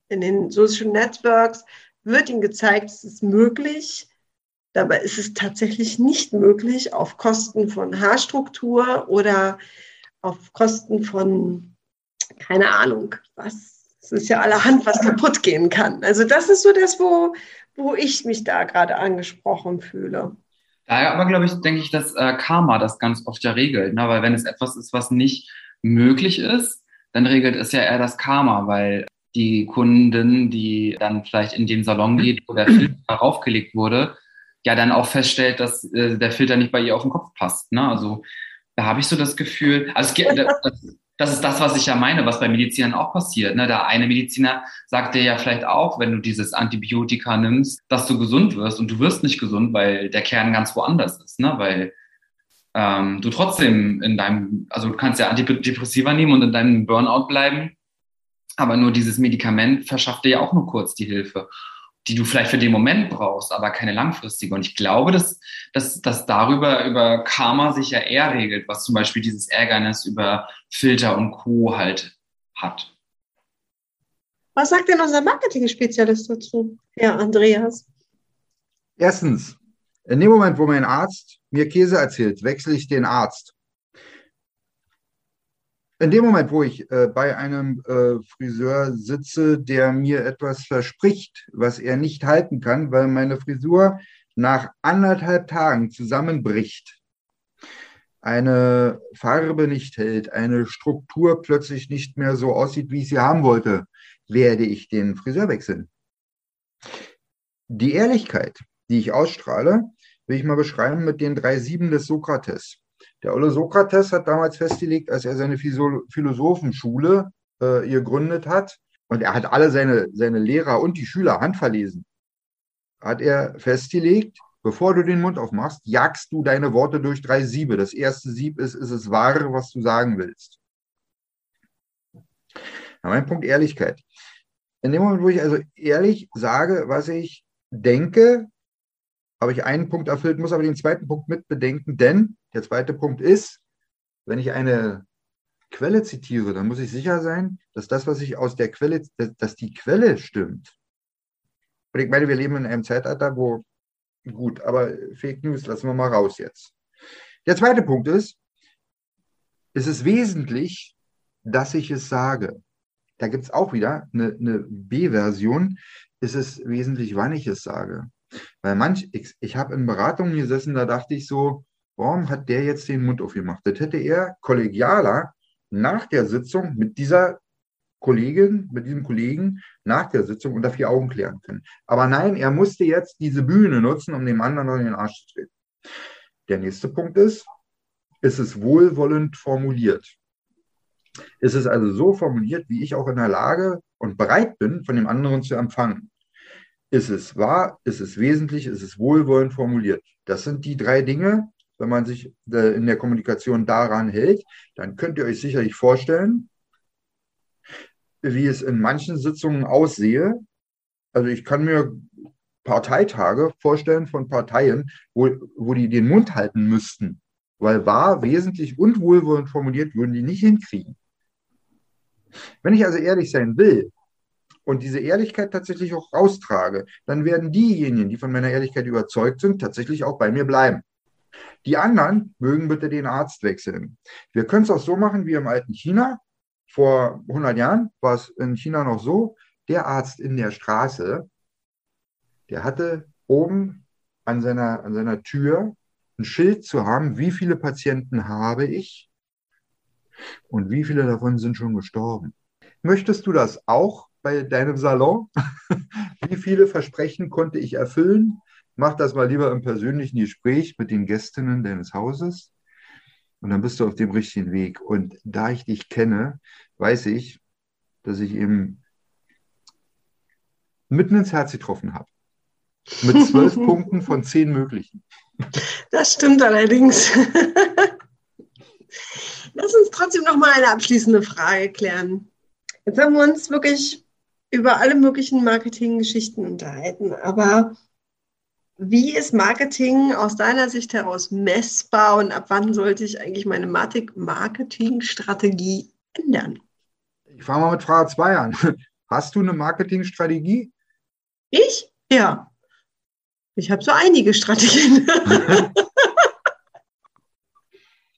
in den Social Networks, wird ihnen gezeigt, es ist möglich. Dabei ist es tatsächlich nicht möglich auf Kosten von Haarstruktur oder auf Kosten von, keine Ahnung, was. Es ist ja allerhand, was kaputt gehen kann. Also das ist so das, wo, wo ich mich da gerade angesprochen fühle. Daher aber, glaube ich, denke ich, dass äh, Karma das ganz oft ja regelt. Ne? Weil wenn es etwas ist, was nicht möglich ist, dann regelt es ja eher das Karma, weil die Kunden, die dann vielleicht in den Salon geht, wo der Filter raufgelegt wurde, ja dann auch feststellt, dass äh, der Filter nicht bei ihr auf den Kopf passt. Ne? Also da habe ich so das Gefühl, also es, das, das ist das, was ich ja meine, was bei Medizinern auch passiert. Ne? Der eine Mediziner sagt dir ja vielleicht auch, wenn du dieses Antibiotika nimmst, dass du gesund wirst und du wirst nicht gesund, weil der Kern ganz woanders ist. Ne? Weil ähm, du trotzdem in deinem, also du kannst ja Antidepressiva nehmen und in deinem Burnout bleiben, aber nur dieses Medikament verschafft dir ja auch nur kurz die Hilfe die du vielleicht für den Moment brauchst, aber keine langfristige. Und ich glaube, dass, dass, dass darüber über Karma sich ja eher regelt, was zum Beispiel dieses Ärgernis über Filter und Co. halt hat. Was sagt denn unser Marketing-Spezialist dazu, Herr Andreas? Erstens, in dem Moment, wo mein Arzt mir Käse erzählt, wechsle ich den Arzt in dem Moment, wo ich äh, bei einem äh, Friseur sitze, der mir etwas verspricht, was er nicht halten kann, weil meine Frisur nach anderthalb Tagen zusammenbricht, eine Farbe nicht hält, eine Struktur plötzlich nicht mehr so aussieht, wie ich sie haben wollte, werde ich den Friseur wechseln. Die Ehrlichkeit, die ich ausstrahle, will ich mal beschreiben mit den drei Sieben des Sokrates. Der Olle Sokrates hat damals festgelegt, als er seine Philosophenschule äh, gegründet hat, und er hat alle seine, seine Lehrer und die Schüler handverlesen, hat er festgelegt, bevor du den Mund aufmachst, jagst du deine Worte durch drei Siebe. Das erste Sieb ist, ist es wahr, was du sagen willst. Ja, mein Punkt Ehrlichkeit. In dem Moment, wo ich also ehrlich sage, was ich denke, habe ich einen Punkt erfüllt, muss aber den zweiten Punkt mit bedenken, denn der zweite Punkt ist, wenn ich eine Quelle zitiere, dann muss ich sicher sein, dass das, was ich aus der Quelle, dass die Quelle stimmt. Und ich meine, wir leben in einem Zeitalter, wo, gut, aber Fake News lassen wir mal raus jetzt. Der zweite Punkt ist, es ist wesentlich, dass ich es sage. Da gibt es auch wieder eine, eine B-Version. Es ist wesentlich, wann ich es sage. Weil manch, ich, ich habe in Beratungen gesessen, da dachte ich so, warum hat der jetzt den Mund aufgemacht? Das hätte er kollegialer nach der Sitzung mit dieser Kollegin, mit diesem Kollegen nach der Sitzung unter vier Augen klären können. Aber nein, er musste jetzt diese Bühne nutzen, um dem anderen in den Arsch zu treten. Der nächste Punkt ist, ist es wohlwollend formuliert. Ist es also so formuliert, wie ich auch in der Lage und bereit bin, von dem anderen zu empfangen. Ist es wahr? Ist es wesentlich? Ist es wohlwollend formuliert? Das sind die drei Dinge. Wenn man sich in der Kommunikation daran hält, dann könnt ihr euch sicherlich vorstellen, wie es in manchen Sitzungen aussehe. Also ich kann mir Parteitage vorstellen von Parteien, wo, wo die den Mund halten müssten, weil wahr, wesentlich und wohlwollend formuliert würden die nicht hinkriegen. Wenn ich also ehrlich sein will, und diese Ehrlichkeit tatsächlich auch raustrage, dann werden diejenigen, die von meiner Ehrlichkeit überzeugt sind, tatsächlich auch bei mir bleiben. Die anderen mögen bitte den Arzt wechseln. Wir können es auch so machen wie im alten China. Vor 100 Jahren war es in China noch so, der Arzt in der Straße, der hatte oben an seiner, an seiner Tür ein Schild zu haben, wie viele Patienten habe ich und wie viele davon sind schon gestorben. Möchtest du das auch bei deinem Salon? Wie viele Versprechen konnte ich erfüllen? Mach das mal lieber im persönlichen Gespräch mit den Gästinnen deines Hauses und dann bist du auf dem richtigen Weg. Und da ich dich kenne, weiß ich, dass ich eben mitten ins Herz getroffen habe. Mit zwölf Punkten von zehn möglichen. Das stimmt allerdings. Lass uns trotzdem noch mal eine abschließende Frage klären. Jetzt haben wir uns wirklich über alle möglichen Marketinggeschichten unterhalten. Aber Wie ist Marketing aus deiner Sicht heraus messbar und ab wann sollte ich eigentlich meine Marketingstrategie ändern? Ich fange mal mit Frage 2 an. Hast du eine Marketingstrategie? Ich? Ja. Ich habe so einige Strategien.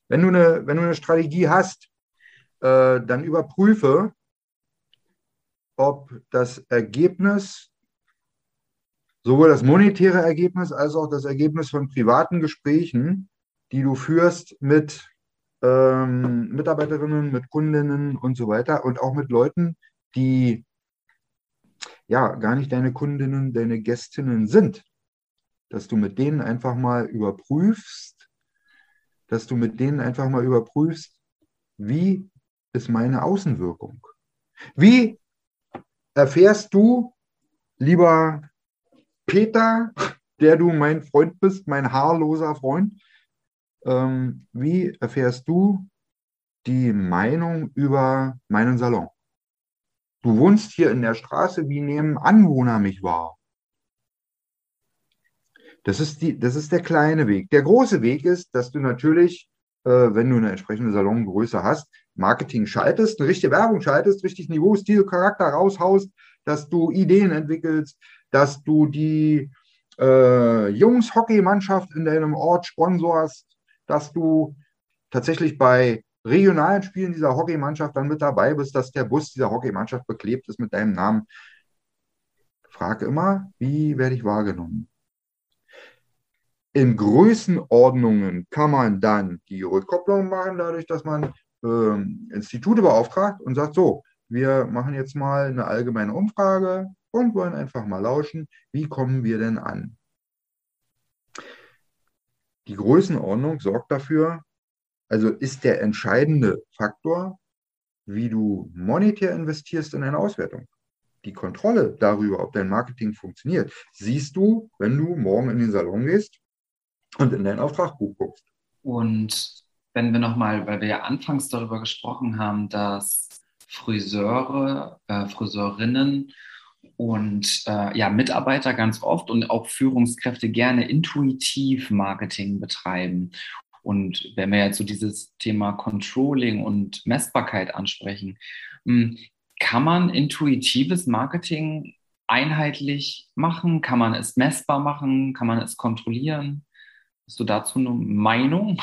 wenn, du eine, wenn du eine Strategie hast, äh, dann überprüfe, ob das Ergebnis, sowohl das monetäre Ergebnis als auch das Ergebnis von privaten Gesprächen, die du führst mit ähm, Mitarbeiterinnen, mit Kundinnen und so weiter und auch mit Leuten, die ja gar nicht deine Kundinnen, deine Gästinnen sind, dass du mit denen einfach mal überprüfst, dass du mit denen einfach mal überprüfst, wie ist meine Außenwirkung? Wie erfährst du, lieber Peter, der du mein Freund bist, mein haarloser Freund, ähm, wie erfährst du die Meinung über meinen Salon? Du wohnst hier in der Straße, wie nehmen Anwohner mich wahr? Das ist, die, das ist der kleine Weg. Der große Weg ist, dass du natürlich, äh, wenn du eine entsprechende Salongröße hast, Marketing schaltest, eine richtige Werbung schaltest, richtig Niveau, Stil, Charakter raushaust, dass du Ideen entwickelst, dass du die äh, Jungs-Hockeymannschaft in deinem Ort sponsorst, dass du tatsächlich bei regionalen Spielen dieser Hockeymannschaft dann mit dabei bist, dass der Bus dieser Hockeymannschaft beklebt ist mit deinem Namen. Frage immer, wie werde ich wahrgenommen? In Größenordnungen kann man dann die Rückkopplung machen, dadurch, dass man ähm, Institute beauftragt und sagt, so, wir machen jetzt mal eine allgemeine Umfrage und wollen einfach mal lauschen, wie kommen wir denn an? Die Größenordnung sorgt dafür, also ist der entscheidende Faktor, wie du monetär investierst in eine Auswertung. Die Kontrolle darüber, ob dein Marketing funktioniert, siehst du, wenn du morgen in den Salon gehst und in dein Auftragbuch guckst. Und wenn wir nochmal, weil wir ja anfangs darüber gesprochen haben, dass Friseure, äh, Friseurinnen und äh, ja, Mitarbeiter ganz oft und auch Führungskräfte gerne intuitiv Marketing betreiben. Und wenn wir jetzt so dieses Thema Controlling und Messbarkeit ansprechen, hm, kann man intuitives Marketing einheitlich machen? Kann man es messbar machen? Kann man es kontrollieren? Hast du dazu eine Meinung?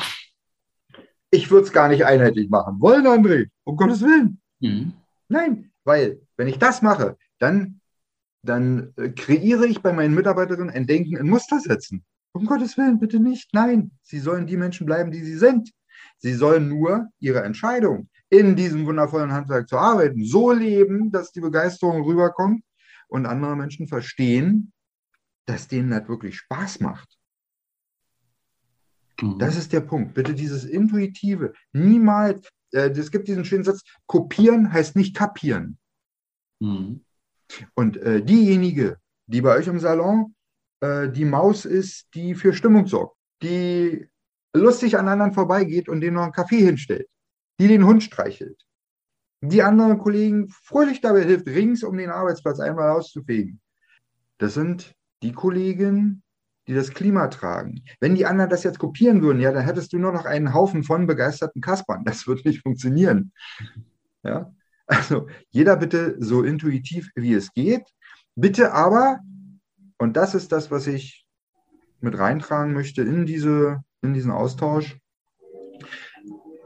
Ich würde es gar nicht einheitlich machen wollen, André, um Gottes Willen. Mhm. Nein, weil wenn ich das mache, dann, dann äh, kreiere ich bei meinen Mitarbeiterinnen ein Denken in Muster setzen. Um Gottes Willen, bitte nicht. Nein, sie sollen die Menschen bleiben, die sie sind. Sie sollen nur ihre Entscheidung, in diesem wundervollen Handwerk zu arbeiten, so leben, dass die Begeisterung rüberkommt und andere Menschen verstehen, dass denen das wirklich Spaß macht. Mhm. Das ist der Punkt. Bitte dieses Intuitive. Niemals, äh, es gibt diesen schönen Satz, kopieren heißt nicht kapieren. Mhm. Und äh, diejenige, die bei euch im Salon äh, die Maus ist, die für Stimmung sorgt, die lustig an anderen vorbeigeht und denen noch einen Kaffee hinstellt, die den Hund streichelt, die anderen Kollegen fröhlich dabei hilft, rings um den Arbeitsplatz einmal auszufegen. Das sind die Kollegen, die das Klima tragen. Wenn die anderen das jetzt kopieren würden, ja, dann hättest du nur noch einen Haufen von begeisterten Kaspern. Das würde nicht funktionieren. Ja? Also jeder bitte so intuitiv, wie es geht. Bitte aber, und das ist das, was ich mit reintragen möchte in, diese, in diesen Austausch,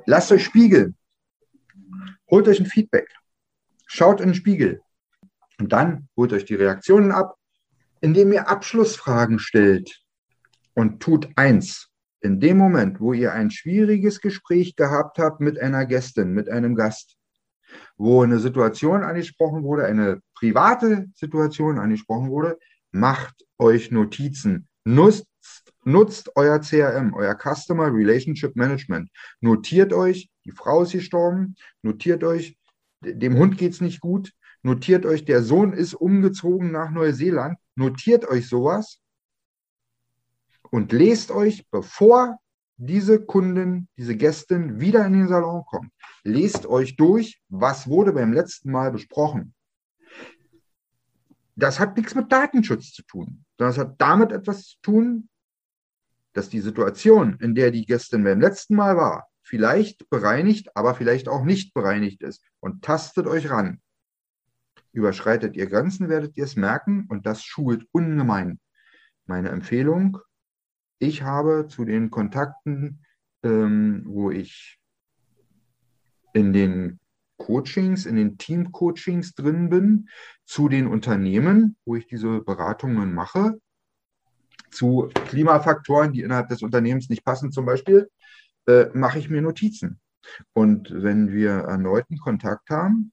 lasst euch spiegeln. Holt euch ein Feedback. Schaut in den Spiegel. Und dann holt euch die Reaktionen ab indem ihr Abschlussfragen stellt und tut eins. In dem Moment, wo ihr ein schwieriges Gespräch gehabt habt mit einer Gästin, mit einem Gast, wo eine Situation angesprochen wurde, eine private Situation angesprochen wurde, macht euch Notizen. Nutzt, nutzt euer CRM, euer Customer Relationship Management. Notiert euch, die Frau ist gestorben, notiert euch, dem Hund geht es nicht gut, notiert euch, der Sohn ist umgezogen nach Neuseeland, notiert euch sowas und lest euch, bevor diese Kundin, diese Gästin wieder in den Salon kommt, lest euch durch, was wurde beim letzten Mal besprochen. Das hat nichts mit Datenschutz zu tun, sondern es hat damit etwas zu tun, dass die Situation, in der die Gästin beim letzten Mal war, vielleicht bereinigt, aber vielleicht auch nicht bereinigt ist. Und tastet euch ran. Überschreitet ihr Grenzen, werdet ihr es merken und das schult ungemein. Meine Empfehlung, ich habe zu den Kontakten, ähm, wo ich in den Coachings, in den Team-Coachings drin bin, zu den Unternehmen, wo ich diese Beratungen mache, zu Klimafaktoren, die innerhalb des Unternehmens nicht passen zum Beispiel, äh, mache ich mir Notizen. Und wenn wir erneuten Kontakt haben,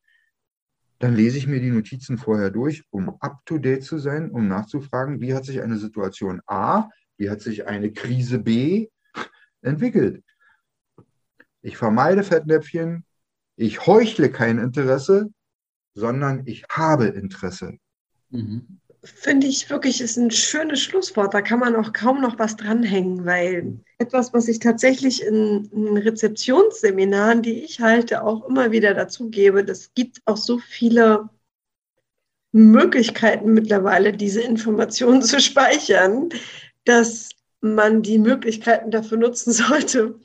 dann lese ich mir die Notizen vorher durch, um up-to-date zu sein, um nachzufragen, wie hat sich eine Situation A, wie hat sich eine Krise B entwickelt. Ich vermeide Fettnäpfchen, ich heuchle kein Interesse, sondern ich habe Interesse. Mhm finde ich wirklich ist ein schönes Schlusswort. Da kann man auch kaum noch was dranhängen, weil etwas, was ich tatsächlich in, in Rezeptionsseminaren, die ich halte, auch immer wieder dazu gebe, das gibt auch so viele Möglichkeiten mittlerweile, diese Informationen zu speichern, dass man die Möglichkeiten dafür nutzen sollte.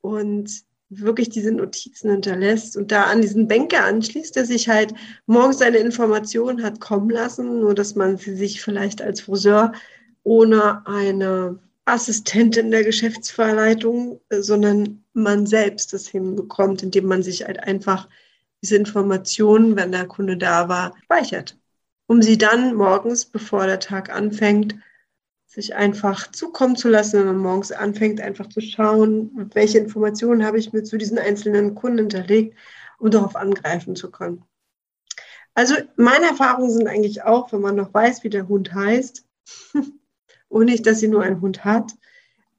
Und wirklich diese Notizen hinterlässt und da an diesen Banker anschließt, der sich halt morgens seine Informationen hat kommen lassen, nur dass man sie sich vielleicht als Friseur ohne eine Assistentin der Geschäftsverleitung, äh, sondern man selbst das hinbekommt, indem man sich halt einfach diese Informationen, wenn der Kunde da war, speichert, um sie dann morgens, bevor der Tag anfängt, sich einfach zukommen zu lassen, wenn man morgens anfängt, einfach zu schauen, welche Informationen habe ich mir zu diesen einzelnen Kunden hinterlegt, um darauf angreifen zu können. Also meine Erfahrungen sind eigentlich auch, wenn man noch weiß, wie der Hund heißt und nicht, dass sie nur einen Hund hat,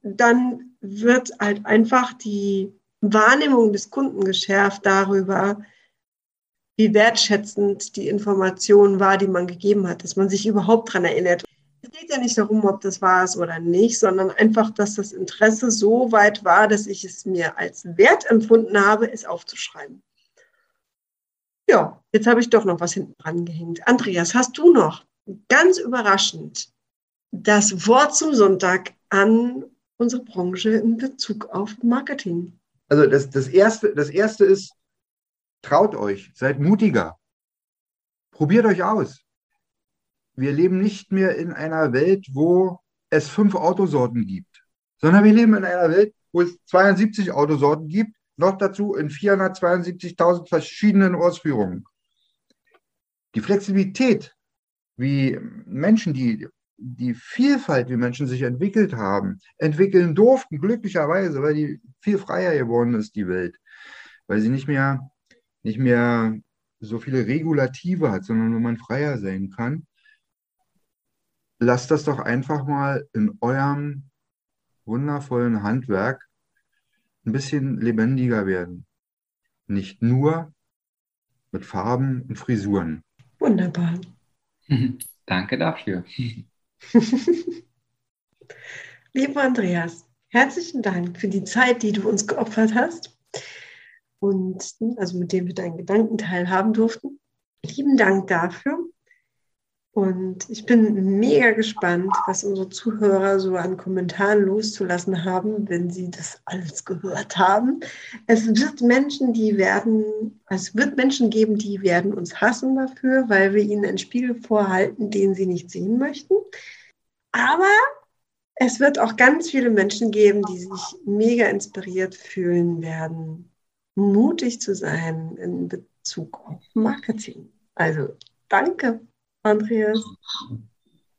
dann wird halt einfach die Wahrnehmung des Kunden geschärft darüber, wie wertschätzend die Information war, die man gegeben hat, dass man sich überhaupt daran erinnert es geht ja nicht darum, ob das war es oder nicht, sondern einfach, dass das Interesse so weit war, dass ich es mir als wert empfunden habe, es aufzuschreiben. Ja, jetzt habe ich doch noch was hinten dran gehängt. Andreas, hast du noch ganz überraschend das Wort zum Sonntag an unsere Branche in Bezug auf Marketing? Also das, das, erste, das erste ist, traut euch, seid mutiger. Probiert euch aus wir leben nicht mehr in einer Welt, wo es fünf Autosorten gibt, sondern wir leben in einer Welt, wo es 72 Autosorten gibt, noch dazu in 472.000 verschiedenen Ausführungen. Die Flexibilität, wie Menschen, die die Vielfalt, wie Menschen sich entwickelt haben, entwickeln durften, glücklicherweise, weil die viel freier geworden ist, die Welt, weil sie nicht mehr, nicht mehr so viele Regulative hat, sondern wo man freier sein kann lasst das doch einfach mal in eurem wundervollen Handwerk ein bisschen lebendiger werden. Nicht nur mit Farben und Frisuren. Wunderbar. Danke dafür. Lieber Andreas, herzlichen Dank für die Zeit, die du uns geopfert hast und also mit dem wir deinen Gedanken teilhaben durften. Lieben Dank dafür. Und ich bin mega gespannt, was unsere Zuhörer so an Kommentaren loszulassen haben, wenn sie das alles gehört haben. Es wird Menschen, die werden, es wird Menschen geben, die werden uns hassen dafür, weil wir ihnen einen Spiegel vorhalten, den sie nicht sehen möchten. Aber es wird auch ganz viele Menschen geben, die sich mega inspiriert fühlen werden, mutig zu sein in Bezug auf Marketing. Also danke Andreas.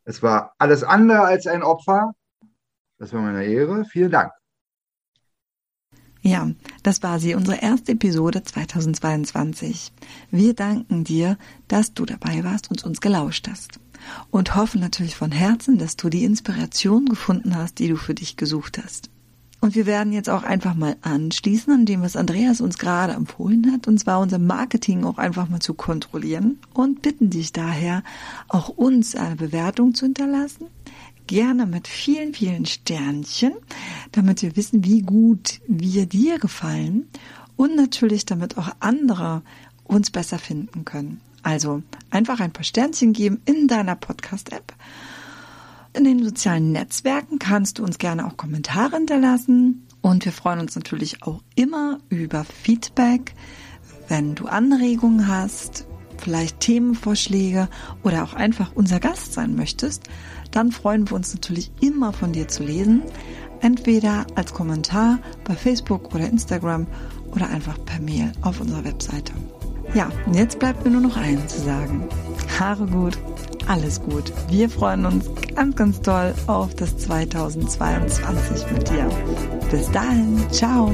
Es war alles andere als ein Opfer. Das war meine Ehre. Vielen Dank. Ja, das war sie, unsere erste Episode 2022. Wir danken dir, dass du dabei warst und uns gelauscht hast. Und hoffen natürlich von Herzen, dass du die Inspiration gefunden hast, die du für dich gesucht hast. Und wir werden jetzt auch einfach mal anschließen an dem, was Andreas uns gerade empfohlen hat, und zwar unser Marketing auch einfach mal zu kontrollieren und bitten dich daher, auch uns eine Bewertung zu hinterlassen. Gerne mit vielen, vielen Sternchen, damit wir wissen, wie gut wir dir gefallen und natürlich damit auch andere uns besser finden können. Also einfach ein paar Sternchen geben in deiner Podcast-App in den sozialen Netzwerken kannst du uns gerne auch Kommentare hinterlassen. Und wir freuen uns natürlich auch immer über Feedback, wenn du Anregungen hast, vielleicht Themenvorschläge oder auch einfach unser Gast sein möchtest, dann freuen wir uns natürlich immer von dir zu lesen. Entweder als Kommentar bei Facebook oder Instagram oder einfach per Mail auf unserer Webseite. Ja, und jetzt bleibt mir nur noch eins zu sagen. Haare gut, alles gut. Wir freuen uns ganz, ganz toll auf das 2022 mit dir. Bis dahin, ciao.